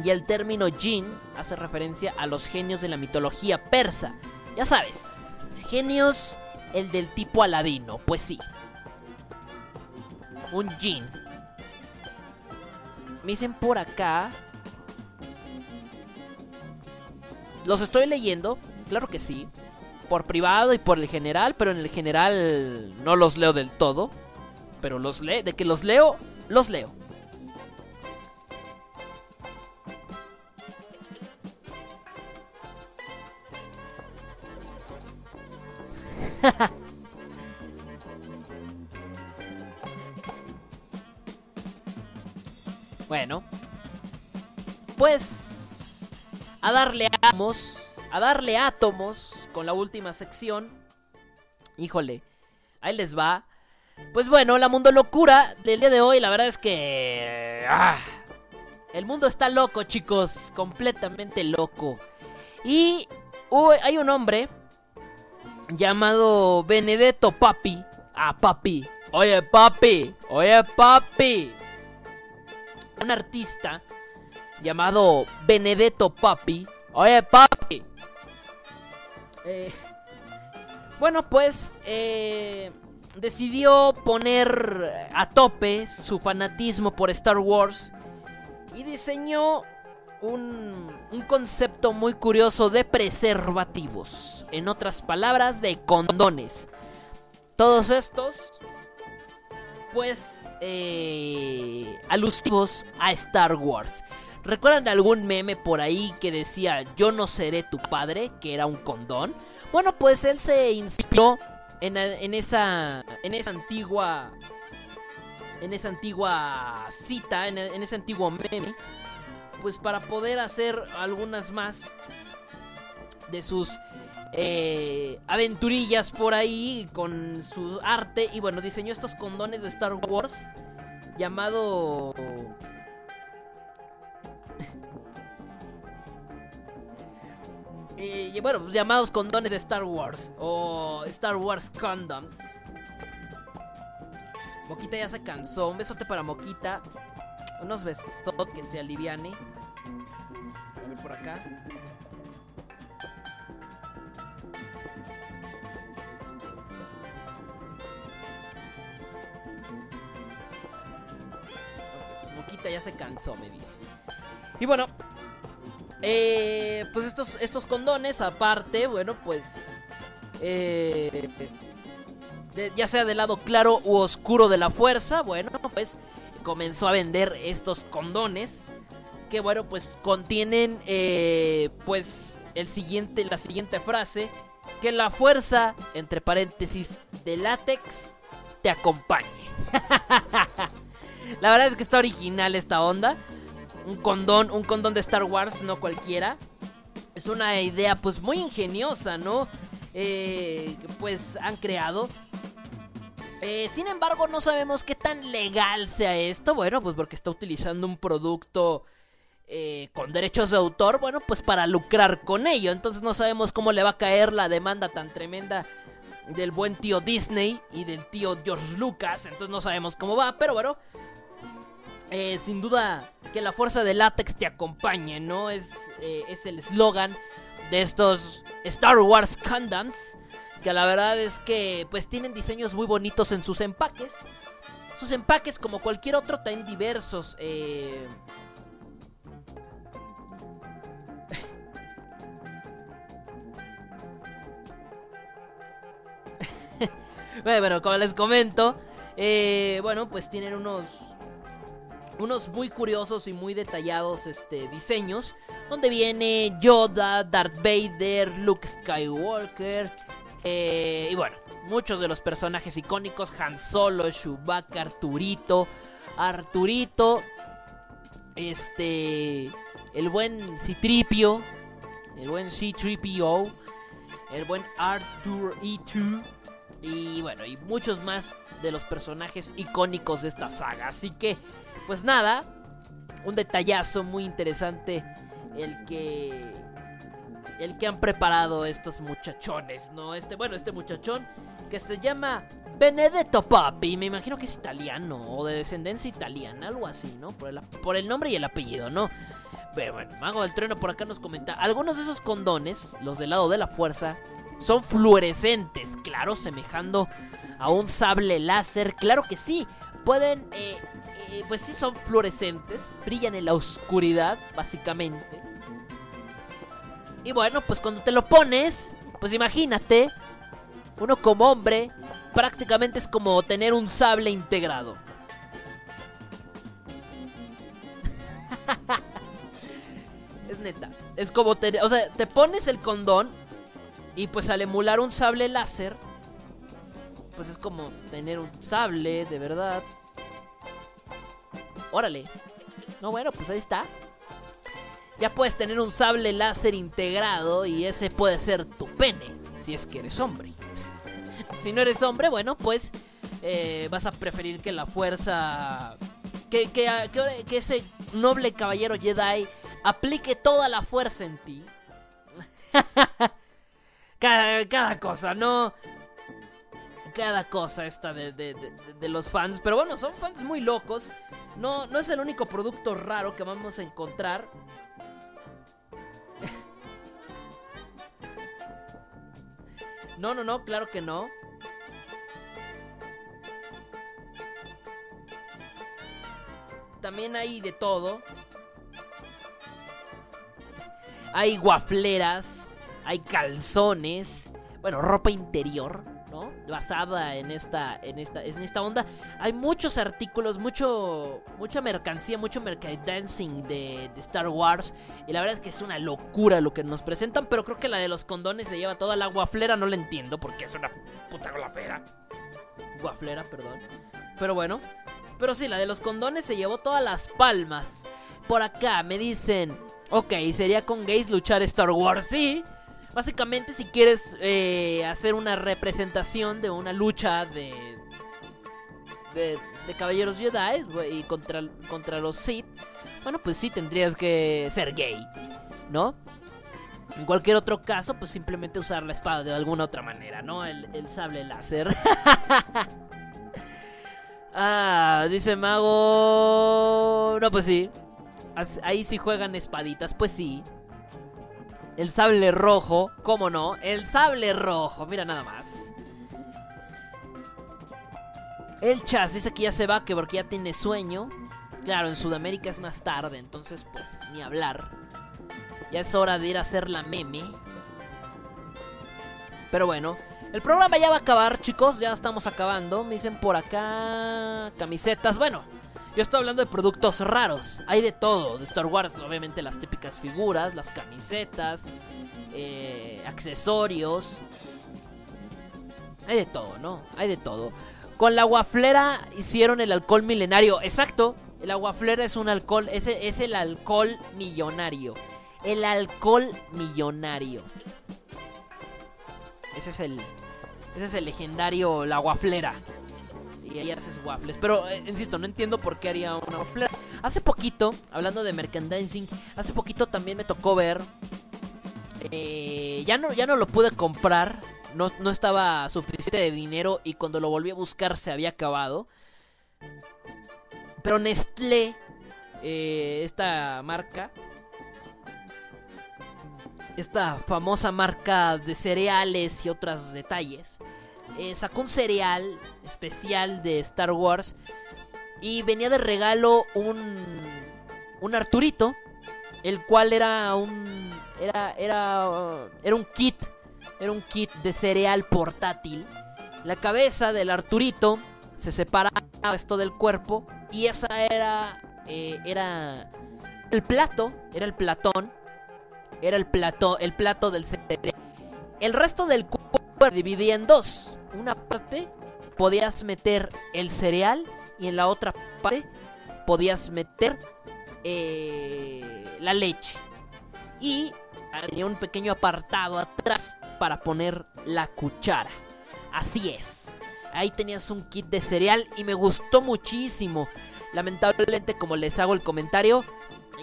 Y el término Jin hace referencia a los genios de la mitología persa. Ya sabes, genios el del tipo aladino, pues sí. Un Jin. Me dicen por acá. Los estoy leyendo, claro que sí. Por privado y por el general, pero en el general no los leo del todo. Pero los leo, de que los leo, los leo. Bueno, pues a darle átomos, a darle átomos con la última sección. Híjole, ahí les va. Pues bueno, la mundo locura del día de hoy, la verdad es que ah, el mundo está loco, chicos, completamente loco. Y hay un hombre llamado Benedetto Papi. Ah, papi. Oye, papi. Oye, papi. Un artista llamado Benedetto Papi. Oye, papi. Eh, bueno, pues eh, decidió poner a tope su fanatismo por Star Wars y diseñó un, un concepto muy curioso de preservativos. En otras palabras, de condones. Todos estos, pues, eh, alusivos a Star Wars. ¿Recuerdan algún meme por ahí que decía yo no seré tu padre? Que era un condón. Bueno, pues él se inspiró en, esa, en esa antigua, en esa antigua cita, en ese antiguo meme, pues para poder hacer algunas más de sus eh, aventurillas por ahí con su arte. Y bueno, diseñó estos condones de Star Wars llamado... Eh, y bueno, pues llamados condones de Star Wars o Star Wars Condoms. Moquita ya se cansó. Un besote para Moquita. Unos besos que se aliviane. A ver por acá. Ya se cansó, me dice. Y bueno, eh, pues estos, estos condones, aparte, bueno, pues. eh, ya sea del lado claro u oscuro de la fuerza, bueno, pues comenzó a vender estos condones. Que bueno, pues contienen, eh, pues, el siguiente, la siguiente frase. Que la fuerza, entre paréntesis, de látex, te acompañe. la verdad es que está original esta onda un condón, un condón de Star Wars, no cualquiera. Es una idea pues muy ingeniosa, ¿no? Eh, pues han creado. Eh, sin embargo, no sabemos qué tan legal sea esto. Bueno, pues porque está utilizando un producto eh, con derechos de autor, bueno, pues para lucrar con ello. Entonces no sabemos cómo le va a caer la demanda tan tremenda del buen tío Disney y del tío George Lucas. Entonces no sabemos cómo va, pero bueno. Eh, sin duda que la fuerza del látex te acompañe, ¿no? Es, eh, es el eslogan de estos Star Wars condoms. Que la verdad es que pues tienen diseños muy bonitos en sus empaques. Sus empaques, como cualquier otro, traen diversos. eh, bueno, como les comento, bueno, pues tienen unos unos muy curiosos y muy detallados este, diseños. Donde viene Yoda, Darth Vader, Luke Skywalker. eh, y bueno, muchos de los personajes icónicos. Han Solo, Chewbacca, Arturito. Arturito. Este. El buen Citripio. El buen C-3PO. El buen Arthur E2. Y bueno, y muchos más de los personajes icónicos de esta saga. Así que, pues nada, un detallazo muy interesante el que el que han preparado estos muchachones, ¿no? Este, bueno, este muchachón que se llama Benedetto Papi. Me imagino que es italiano o de descendencia italiana, algo así, ¿no? Por el, por el nombre y el apellido, ¿no? Pero bueno, Mago del Trueno por acá nos comenta. Algunos de esos condones, los del lado de la fuerza, son fluorescentes, claro, semejando a un sable láser. Claro que sí, pueden, eh, eh, pues sí son fluorescentes, brillan en la oscuridad, básicamente. Y bueno, pues cuando te lo pones, pues imagínate, uno como hombre, prácticamente es como tener un sable integrado. es neta, es como tener, o sea, te pones el condón y pues al emular un sable láser, pues es como tener un sable de verdad. Órale. No, bueno, pues ahí está. Ya puedes tener un sable láser integrado y ese puede ser tu pene, si es que eres hombre. si no eres hombre, bueno, pues eh, vas a preferir que la fuerza... Que, que, que- que ese noble caballero Jedi aplique toda la fuerza en ti. cada, cada cosa, ¿no? Cada cosa esta de, de- de- los fans. Pero bueno, son fans muy locos. No, no es el único producto raro que vamos a encontrar. No, no, no, claro que no. También hay de todo. Hay guafleras, hay calzones, bueno, ropa interior. Basada en esta, en esta, en esta onda. Hay muchos artículos, mucho, mucha mercancía, mucho merchandising de, de Star Wars. Y la verdad es que es una locura lo que nos presentan. Pero creo que la de los condones se lleva toda la guaflera, no la entiendo porque es una puta guaflera. Guaflera, perdón. Pero bueno. Pero sí, la de los condones se llevó todas las palmas. Por acá me dicen, ok, sería con gays luchar Star Wars, sí. Básicamente si quieres eh, hacer una representación de una lucha de... De, de caballeros Jedi y contra, contra los Sith, bueno, pues sí tendrías que ser gay, ¿no? En cualquier otro caso, pues simplemente usar la espada de alguna otra manera, ¿no? El, el sable láser. ah, dice Mago... No, pues sí. Ahí sí juegan espaditas, pues sí. El sable rojo, ¿cómo no? El sable rojo, mira nada más. El Chas dice que ya se va, que porque ya tiene sueño. Claro, en Sudamérica es más tarde, entonces pues ni hablar. Ya es hora de ir a hacer la meme. Pero bueno, el programa ya va a acabar, chicos. Ya estamos acabando. Me dicen por acá camisetas. Bueno, yo estoy hablando de productos raros. Hay de todo. De Star Wars, obviamente las típicas figuras, las camisetas, eh, accesorios. Hay de todo, ¿no? Hay de todo. Con la guaflera hicieron el alcohol milenario. Exacto. El aguaflera es un alcohol. Ese es el alcohol millonario. El alcohol millonario. Ese es el. Ese es el legendario la guaflera. Y haces waffles. Pero, eh, insisto, no entiendo por qué haría una wafflera. Hace poquito, hablando de merchandising, hace poquito también me tocó ver. eh, ya, no, ya no lo pude comprar. No, no estaba suficiente de dinero. Y cuando lo volví a buscar se había acabado. Pero Nestlé, eh, esta marca, esta famosa marca de cereales y otros detalles, sacó un cereal especial de Star Wars y venía de regalo un, un Arturito, el cual era un era era era un kit, era un kit de cereal portátil. La cabeza del Arturito se separaba esto del cuerpo y esa era eh, era el plato, era el platón, era el plato, el plato del cereal. El resto del cuerpo dividía en dos. Una parte podías meter el cereal y en la otra parte podías meter eh, la leche. Y tenía un pequeño apartado atrás para poner la cuchara. Así es. Ahí tenías un kit de cereal y me gustó muchísimo. Lamentablemente, como les hago el comentario,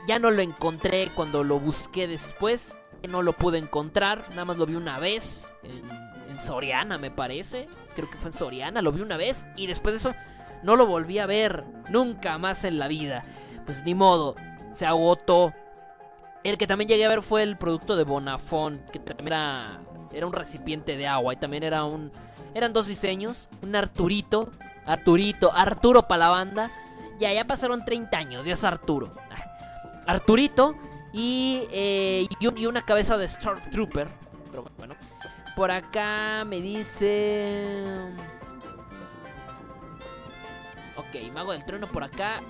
ya no lo encontré cuando lo busqué después. No lo pude encontrar, nada más lo vi una vez en, en Soriana, me parece. Creo que fue en Soriana, lo vi una vez y después de eso no lo volví a ver nunca más en la vida. Pues ni modo, se agotó. El que también llegué a ver fue el producto de Bonafont, que también era, era un recipiente de agua y también era un... Eran dos diseños, un Arturito, Arturito, Arturo para la banda. Ya, ya pasaron 30 años, ya es Arturo. Arturito y, eh, y, un- y una cabeza de Stormtrooper. Pero bueno, por acá me dice... Ok, Mago del Trueno por acá.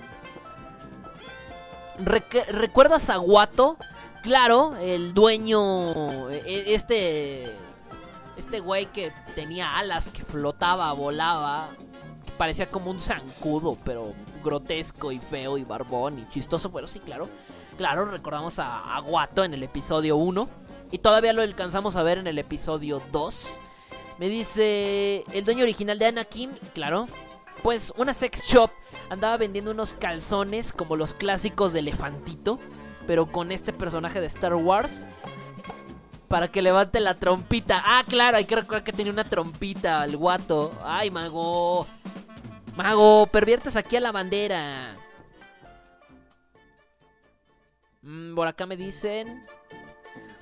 ¿Recuerdas a Guato? Claro, el dueño. e- Este. Este güey que tenía alas, que flotaba, volaba. parecía como un zancudo, pero grotesco y feo y barbón y chistoso. Pero sí, claro. Claro, recordamos a, a Guato en el episodio 1. Y todavía lo alcanzamos a ver en el episodio 2. Me dice. El dueño original de Anakin, claro. Pues una sex shop andaba vendiendo unos calzones como los clásicos de elefantito, pero con este personaje de Star Wars. Para que levante la trompita. Ah, claro, hay que recordar que tenía una trompita el guato. Ay, mago. Mago, perviertes aquí a la bandera. Mm, por acá me dicen.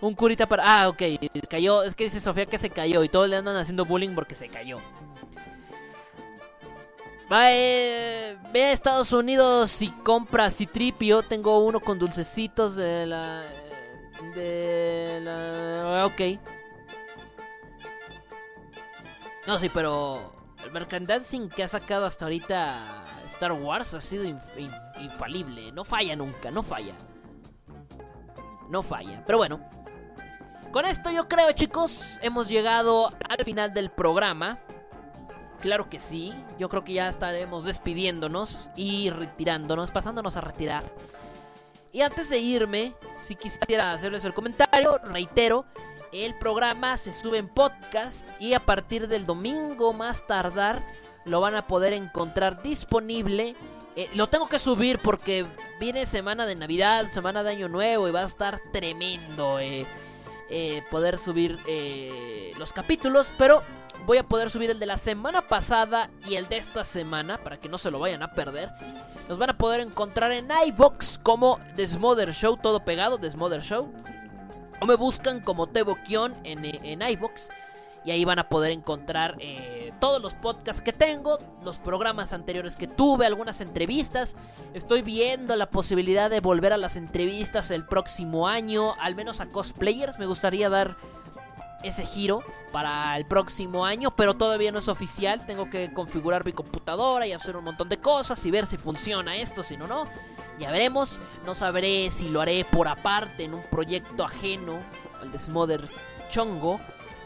Un curita para. Ah, ok. Cayó. Es que dice Sofía que se cayó. Y todos le andan haciendo bullying porque se cayó. Va, eh, ve a Estados Unidos y compra Citripio. Tengo uno con dulcecitos de la. De la. Ok. No, sí, pero. El merchandising que ha sacado hasta ahorita Star Wars ha sido inf- inf- infalible. No falla nunca, no falla. No falla. Pero bueno. Con esto yo creo, chicos, hemos llegado al final del programa. Claro que sí. Yo creo que ya estaremos despidiéndonos y retirándonos, pasándonos a retirar. Y antes de irme, si quisiera hacerles el comentario, reitero, el programa se sube en podcast y a partir del domingo más tardar lo van a poder encontrar disponible. Eh, lo tengo que subir porque viene semana de Navidad, semana de Año Nuevo y va a estar tremendo eh, eh, poder subir eh, los capítulos, pero voy a poder subir el de la semana pasada y el de esta semana para que no se lo vayan a perder. Los van a poder encontrar en iBox como The Smother Show, todo pegado, The Smother Show. O me buscan como Tebo Kion en, en iBox. Y ahí van a poder encontrar eh, todos los podcasts que tengo, los programas anteriores que tuve, algunas entrevistas. Estoy viendo la posibilidad de volver a las entrevistas el próximo año, al menos a cosplayers. Me gustaría dar ese giro para el próximo año, pero todavía no es oficial. Tengo que configurar mi computadora y hacer un montón de cosas y ver si funciona esto, si no, no. Ya veremos. No sabré si lo haré por aparte en un proyecto ajeno al de Smother Chongo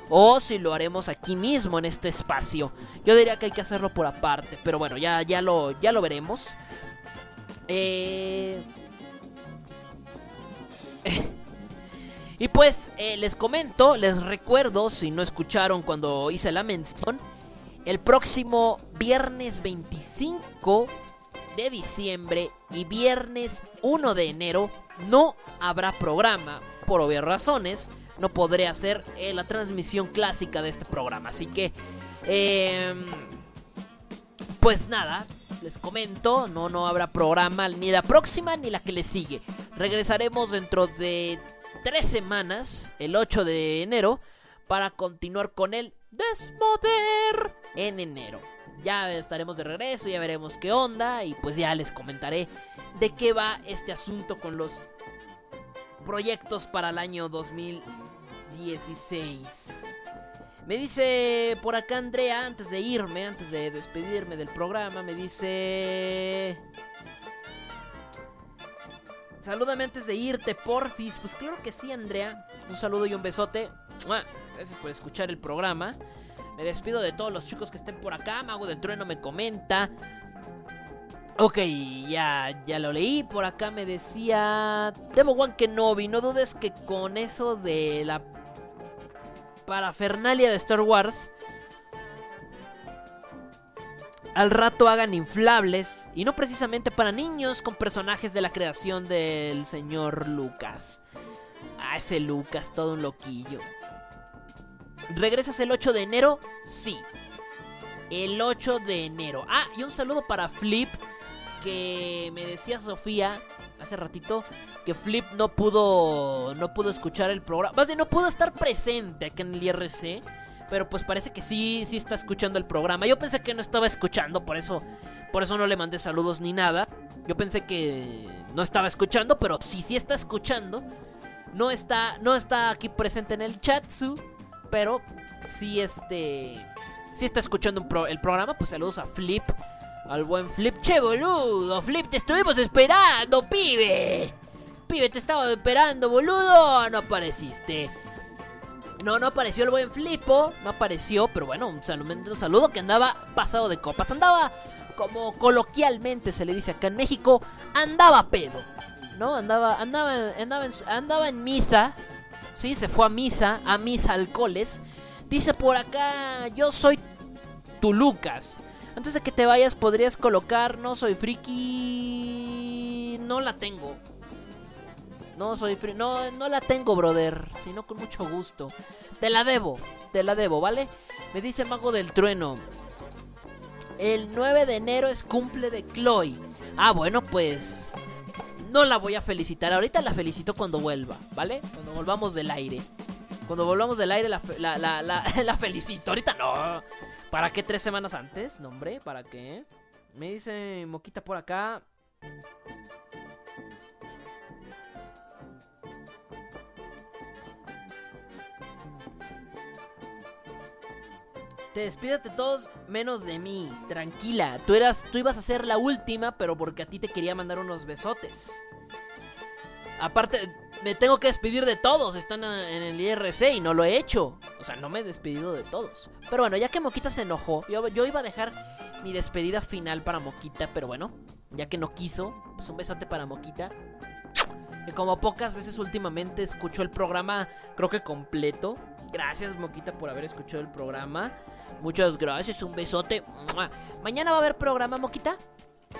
o si lo haremos aquí mismo en este espacio. Yo diría que hay que hacerlo por aparte, pero bueno, ya, ya, lo, ya lo veremos. Eh... Y pues eh, les comento, les recuerdo, si no escucharon cuando hice la mención, el próximo viernes 25 de diciembre y viernes 1 de enero no habrá programa, por obvias razones, no podré hacer eh, la transmisión clásica de este programa, así que... em, pues nada, les comento, no, no habrá programa ni la próxima ni la que le sigue. Regresaremos dentro de tres semanas, el 8 de enero, para continuar con el Desmoder en enero. Ya estaremos de regreso, ya veremos qué onda y pues ya les comentaré de qué va este asunto con los proyectos para el año 2016. Me dice por acá Andrea, antes de irme, antes de despedirme del programa, me dice... Salúdame antes de irte, porfis. Pues claro que sí, Andrea. Un saludo y un besote. Gracias por escuchar el programa. Me despido de todos los chicos que estén por acá. Mago del Trueno me comenta. Ok, ya, ya lo leí. Por acá me decía. Demo One Kenobi. No dudes que con eso de la parafernalia de Star Wars. Al rato hagan inflables. Y no precisamente para niños. Con personajes de la creación del señor Lucas. Ah, ese Lucas, todo un loquillo. ¿Regresas el 8 de enero? Sí. El 8 de enero. Ah, y un saludo para Flip. Que me decía Sofía hace ratito que Flip no pudo no pudo escuchar el programa. Más bien no pudo estar presente aquí en el IRC. Pero pues parece que sí, sí está escuchando el programa. Yo pensé que no estaba escuchando, por eso, por eso no le mandé saludos ni nada. Yo pensé que no estaba escuchando, pero sí, sí está escuchando. No está, no está aquí presente en el chat, Su, pero sí este, sí está escuchando el programa. Pues saludos a Flip, al buen Flip. Che, boludo, Flip, te estuvimos esperando, pibe. Pibe, te estaba esperando, boludo. No apareciste. No, no apareció el buen Flipo. No apareció, pero bueno, un saludo, un saludo que andaba pasado de copas. Andaba, como coloquialmente se le dice acá en México, andaba pedo. ¿No? Andaba, andaba, andaba, en, andaba en misa. Sí, se fue a misa, a misa alcoholes. Dice por acá, yo soy tu Lucas. Antes de que te vayas, podrías colocar, no soy friki. No la tengo. No soy free. No, no la tengo, brother. Sino con mucho gusto. Te la debo. Te la debo, ¿vale? Me dice Mago del Trueno. El 9 de enero es cumple de Chloe. Ah, bueno, pues. No la voy a felicitar. Ahorita la felicito cuando vuelva, ¿vale? Cuando volvamos del aire. Cuando volvamos del aire la, la, la, la felicito. Ahorita no. ¿Para qué tres semanas antes? No, hombre, ¿para qué? Me dice Moquita por acá. Te despides de todos menos de mí. Tranquila, tú eras, tú ibas a ser la última, pero porque a ti te quería mandar unos besotes. Aparte, me tengo que despedir de todos. Están en el IRC y no lo he hecho. O sea, no me he despedido de todos. Pero bueno, ya que Moquita se enojó, yo, yo iba a dejar mi despedida final para Moquita. Pero bueno, ya que no quiso, pues un besote para Moquita. Que como pocas veces últimamente escuchó el programa, creo que completo. Gracias, Moquita, por haber escuchado el programa. Muchas gracias, un besote. Mañana va a haber programa, Moquita.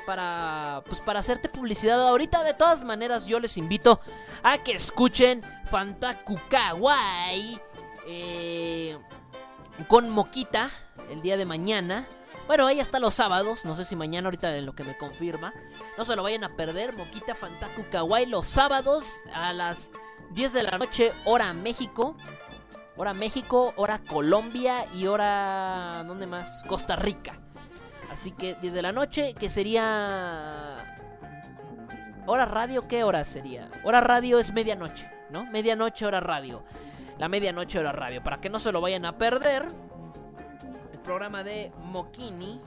Para, pues para hacerte publicidad ahorita. De todas maneras, yo les invito a que escuchen Fantaku Kawaii eh, con Moquita el día de mañana. Bueno, ahí hasta los sábados. No sé si mañana, ahorita de lo que me confirma. No se lo vayan a perder. Moquita Fantaku los sábados a las 10 de la noche, hora México. Hora México, hora Colombia y hora. ¿Dónde más? Costa Rica. Así que 10 de la noche, que sería. Hora radio, ¿qué hora sería? Hora radio es medianoche, ¿no? Medianoche, hora radio. La medianoche, hora radio. Para que no se lo vayan a perder. El programa de Mokini.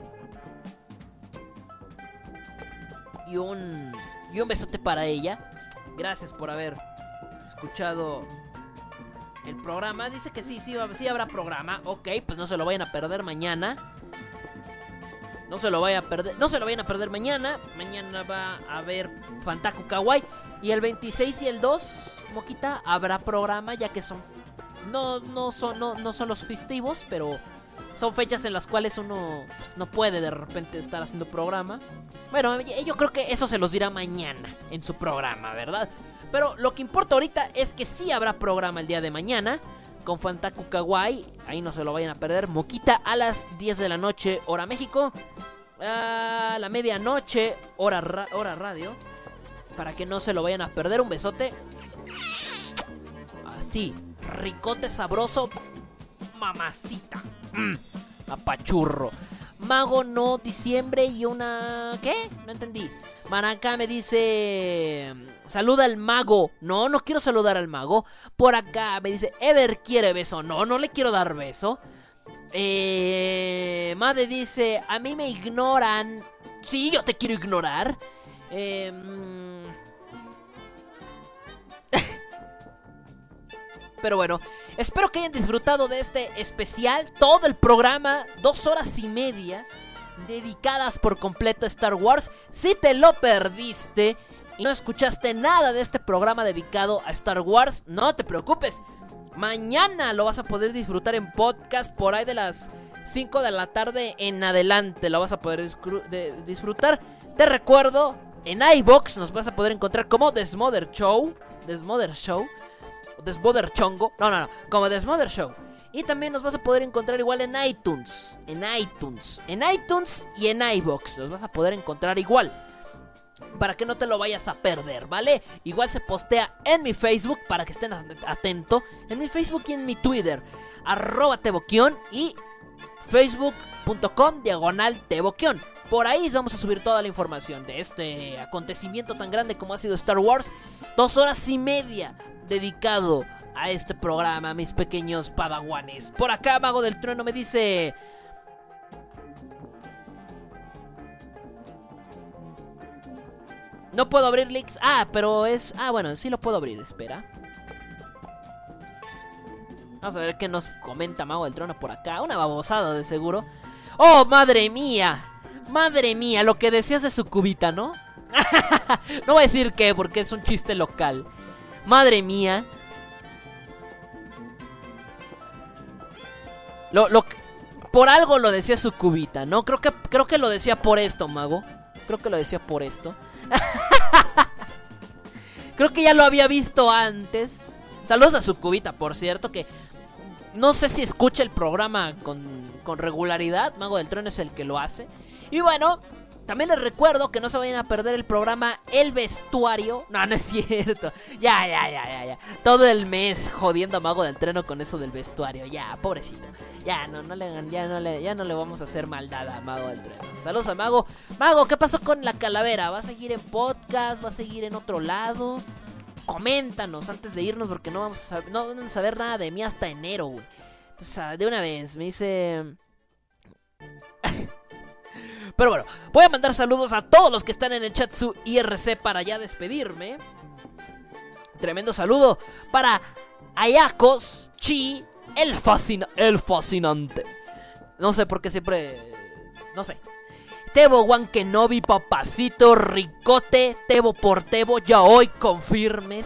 Y un. Y un besote para ella. Gracias por haber escuchado el programa. Dice que sí, sí, sí habrá programa. Ok, pues no se lo vayan a perder mañana. No se lo vaya a perder. No se lo vayan a perder mañana. Mañana va a haber Fantaku Kawaii. Y el 26 y el 2, Moquita, habrá programa ya que son. No, no, son, no, no son los festivos, pero son fechas en las cuales uno pues, no puede de repente estar haciendo programa. Bueno, yo creo que eso se los dirá mañana en su programa, ¿verdad? Pero lo que importa ahorita es que sí habrá programa el día de mañana con Fantaku Kawaii. Ahí no se lo vayan a perder. Moquita a las 10 de la noche, hora México. A la medianoche, hora, ra- hora radio. Para que no se lo vayan a perder. Un besote. Así, ricote sabroso. Mamacita. Mm, apachurro. Mago no, diciembre y una... ¿Qué? No entendí. Maraca me dice... Saluda al mago. No, no quiero saludar al mago. Por acá me dice... Ever quiere beso. No, no le quiero dar beso. Eh, Made dice... A mí me ignoran. Sí, yo te quiero ignorar. Mm, Pero bueno, espero que hayan disfrutado de este especial. Todo el programa, dos horas y media, dedicadas por completo a Star Wars. Si te lo perdiste y no escuchaste nada de este programa dedicado a Star Wars, no te preocupes. Mañana lo vas a poder disfrutar en podcast por ahí de las 5 de la tarde en adelante. Lo vas a poder disfrutar. Te recuerdo, en iBox nos vas a poder encontrar como Desmother Show. Desmother Show. Desmother Chongo. No, no, no. Como Desmother Show. Y también nos vas a poder encontrar igual en iTunes. En iTunes. En iTunes y en iBox. Los vas a poder encontrar igual. Para que no te lo vayas a perder, ¿vale? Igual se postea en mi Facebook para que estén atento. En mi Facebook y en mi Twitter. Arroba Teboquión y facebook.com diagonal Teboquión. Por ahí vamos a subir toda la información de este acontecimiento tan grande como ha sido Star Wars. Dos horas y media dedicado a este programa, mis pequeños padawanes. Por acá, Mago del Trueno me dice... No puedo abrir links. Ah, pero es... Ah, bueno, sí lo puedo abrir, espera. Vamos a ver qué nos comenta Mago del Trono por acá. Una babosada de seguro. ¡Oh, madre mía! Madre mía, lo que decías de su cubita, ¿no? no voy a decir qué, porque es un chiste local. Madre mía. Lo, lo, por algo lo decía su cubita, ¿no? Creo que, creo que lo decía por esto, mago. Creo que lo decía por esto. creo que ya lo había visto antes. Saludos a su cubita, por cierto, que no sé si escucha el programa con, con regularidad. Mago del Trono es el que lo hace. Y bueno, también les recuerdo que no se vayan a perder el programa El Vestuario. No, no es cierto. Ya, ya, ya, ya, ya. Todo el mes jodiendo a Mago del Treno con eso del vestuario. Ya, pobrecito. Ya, no, no le ya no le, ya no le vamos a hacer maldad a Mago del Treno. Saludos a Mago. Mago, ¿qué pasó con la calavera? ¿Va a seguir en podcast? ¿Va a seguir en otro lado? Coméntanos antes de irnos porque no vamos a saber, no van a saber nada de mí hasta enero, güey. Entonces, de una vez, me dice... Pero bueno, voy a mandar saludos a todos los que están en el chat su IRC para ya despedirme. Tremendo saludo para Ayakos Chi, el, fascina el fascinante. No sé por qué siempre. No sé. Tebo Juan Kenobi, papacito, ricote, Tebo por Tebo, ya hoy confirme.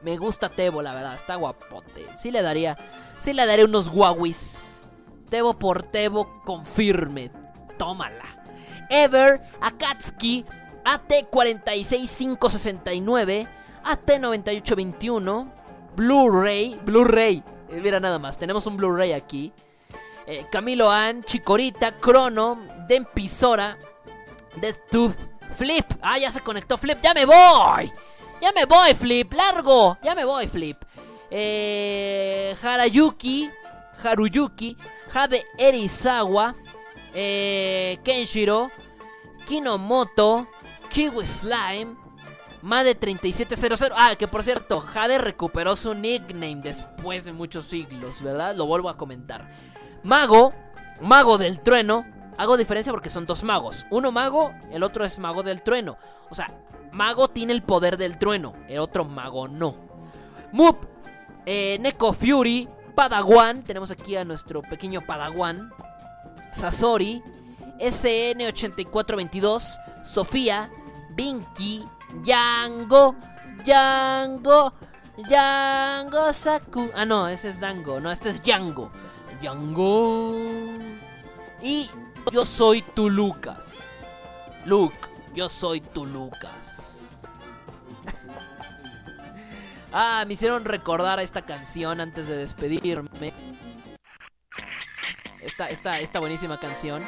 Me gusta Tebo, la verdad, está guapote. Sí le daría, sí le daré unos guauis. Tebo por Tebo, confirme tómala. Ever, Akatsuki, AT46569, AT9821, Blu-ray, Blu-ray, eh, mira nada más, tenemos un Blu-ray aquí. Eh, Camilo An, Chicorita, Crono, Dempisora, DeathTube, Flip. Ah, ya se conectó Flip, ya me voy. Ya me voy, Flip, largo. Ya me voy, Flip. Eh, Harayuki, Haruyuki, Jade Erizawa, eh, Kenshiro, Kinomoto, Kiwi Slime, Made 3700. Ah, que por cierto, Jade recuperó su nickname después de muchos siglos, ¿verdad? Lo vuelvo a comentar. Mago, Mago del Trueno. Hago diferencia porque son dos magos. Uno mago, el otro es mago del trueno. O sea, mago tiene el poder del trueno, el otro mago no. Moop, eh, Neko Fury, Padawan. Tenemos aquí a nuestro pequeño Padawan. Sasori, SN8422, Sofía, Binky, Yango, Yango, Yango Saku. Ah, no, ese es Dango, no, este es Yango. Yango. Y yo soy tu Lucas. Luke, yo soy tu Lucas. ah, me hicieron recordar esta canción antes de despedirme. Esta, esta, esta buenísima canción.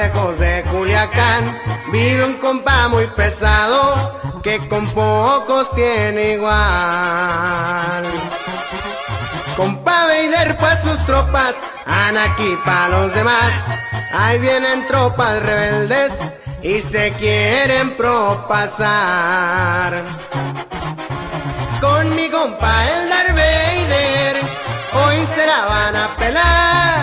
Lejos de Culiacán, vive un compa muy pesado que con pocos tiene igual. Compa Vader pa' sus tropas, Anaki pa' los demás. Ahí vienen tropas rebeldes y se quieren propasar. Con mi compa el Darth Vader, hoy se la van a pelar.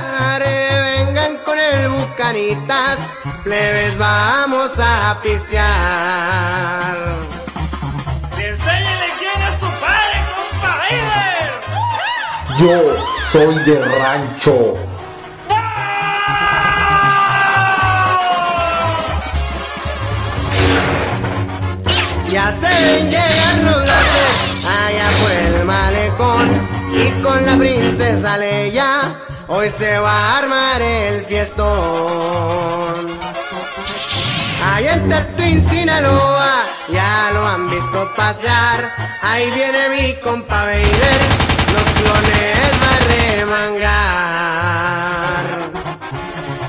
Plebes vamos a pistear. Enséñale quién es su padre, compa líder. Yo soy de rancho. Ya se ven llegar los laces allá por el malecón y con la princesa Leia hoy se va a armar el fiestón. Allá en Tatuín, Sinaloa, ya lo han visto pasear. Ahí viene mi compa Vader, los clones va a remangar.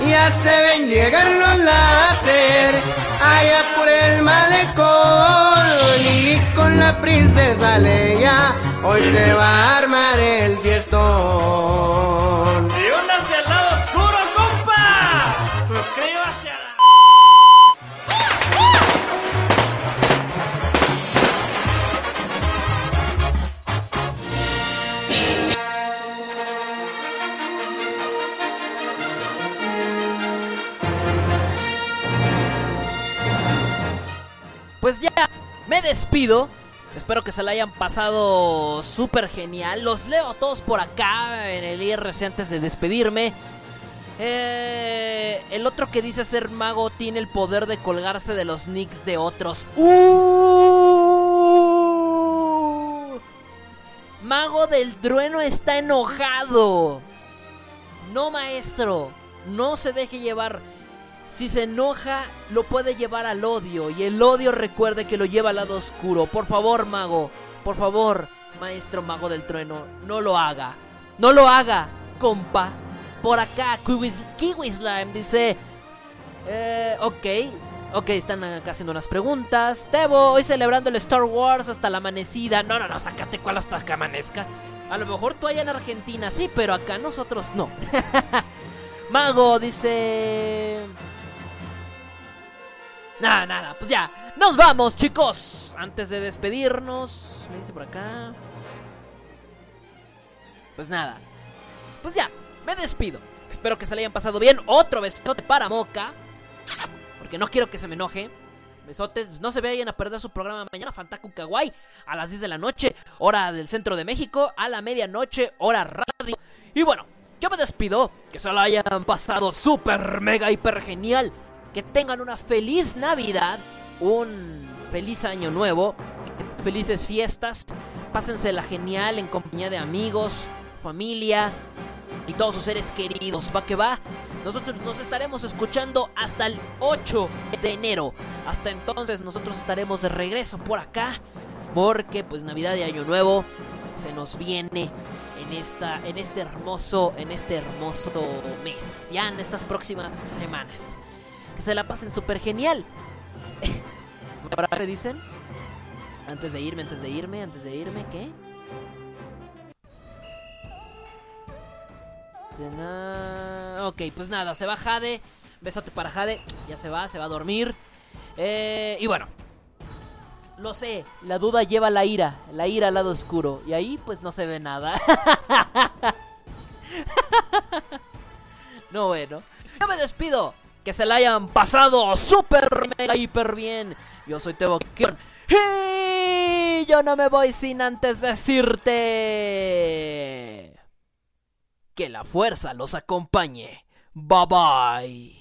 Ya se ven llegar los láser allá por el malecón y con la princesa Leia hoy se va a armar el fiestón. Despido. Espero que se la hayan pasado súper genial. Los leo todos por acá en el IRC antes de despedirme. Eh, el otro que dice ser mago tiene el poder de colgarse de los nicks de otros. ¡Uh! Mago del trueno está enojado. No, maestro. No se deje llevar. Si se enoja, lo puede llevar al odio. Y el odio recuerde que lo lleva al lado oscuro. Por favor, mago. Por favor, maestro mago del trueno. No lo haga. No lo haga, compa. Por acá, Kiwi, Slime dice... Eh, ok. Ok, están acá haciendo unas preguntas. Tebo, hoy celebrando el Star Wars hasta la amanecida. No, no, no, sácate cuál hasta que amanezca. A lo mejor tú allá en Argentina sí, pero acá nosotros no. Mago dice... Nada, nada, pues ya. Nos vamos, chicos. Antes de despedirnos, me dice por acá. Pues nada. Pues ya, me despido. Espero que se le hayan pasado bien. Otro besote para Moca. Porque no quiero que se me enoje. Besotes, no se vayan a perder su programa mañana, Fantaku Kawaii, a las 10 de la noche, hora del centro de México, a la medianoche, hora radio. Y bueno, yo me despido, que se lo hayan pasado súper, mega, hiper genial. Que tengan una feliz Navidad, un feliz año nuevo, felices fiestas, pásensela genial en compañía de amigos, familia y todos sus seres queridos. Va que va. Nosotros nos estaremos escuchando hasta el 8 de enero. Hasta entonces nosotros estaremos de regreso por acá. Porque pues Navidad y Año Nuevo se nos viene en esta en este hermoso en este hermoso mes. Ya en estas próximas semanas. Que se la pasen súper genial. ¿Para qué dicen? Antes de irme, antes de irme, antes de irme, ¿qué? Ok, pues nada, se va Jade. Besote para Jade. Ya se va, se va a dormir. Eh, y bueno. Lo sé, la duda lleva la ira. La ira al lado oscuro. Y ahí pues no se ve nada. no, bueno. Yo me despido. Que se la hayan pasado súper mega hiper bien. Yo soy Tebo. Y yo no me voy sin antes decirte que la fuerza los acompañe. Bye bye.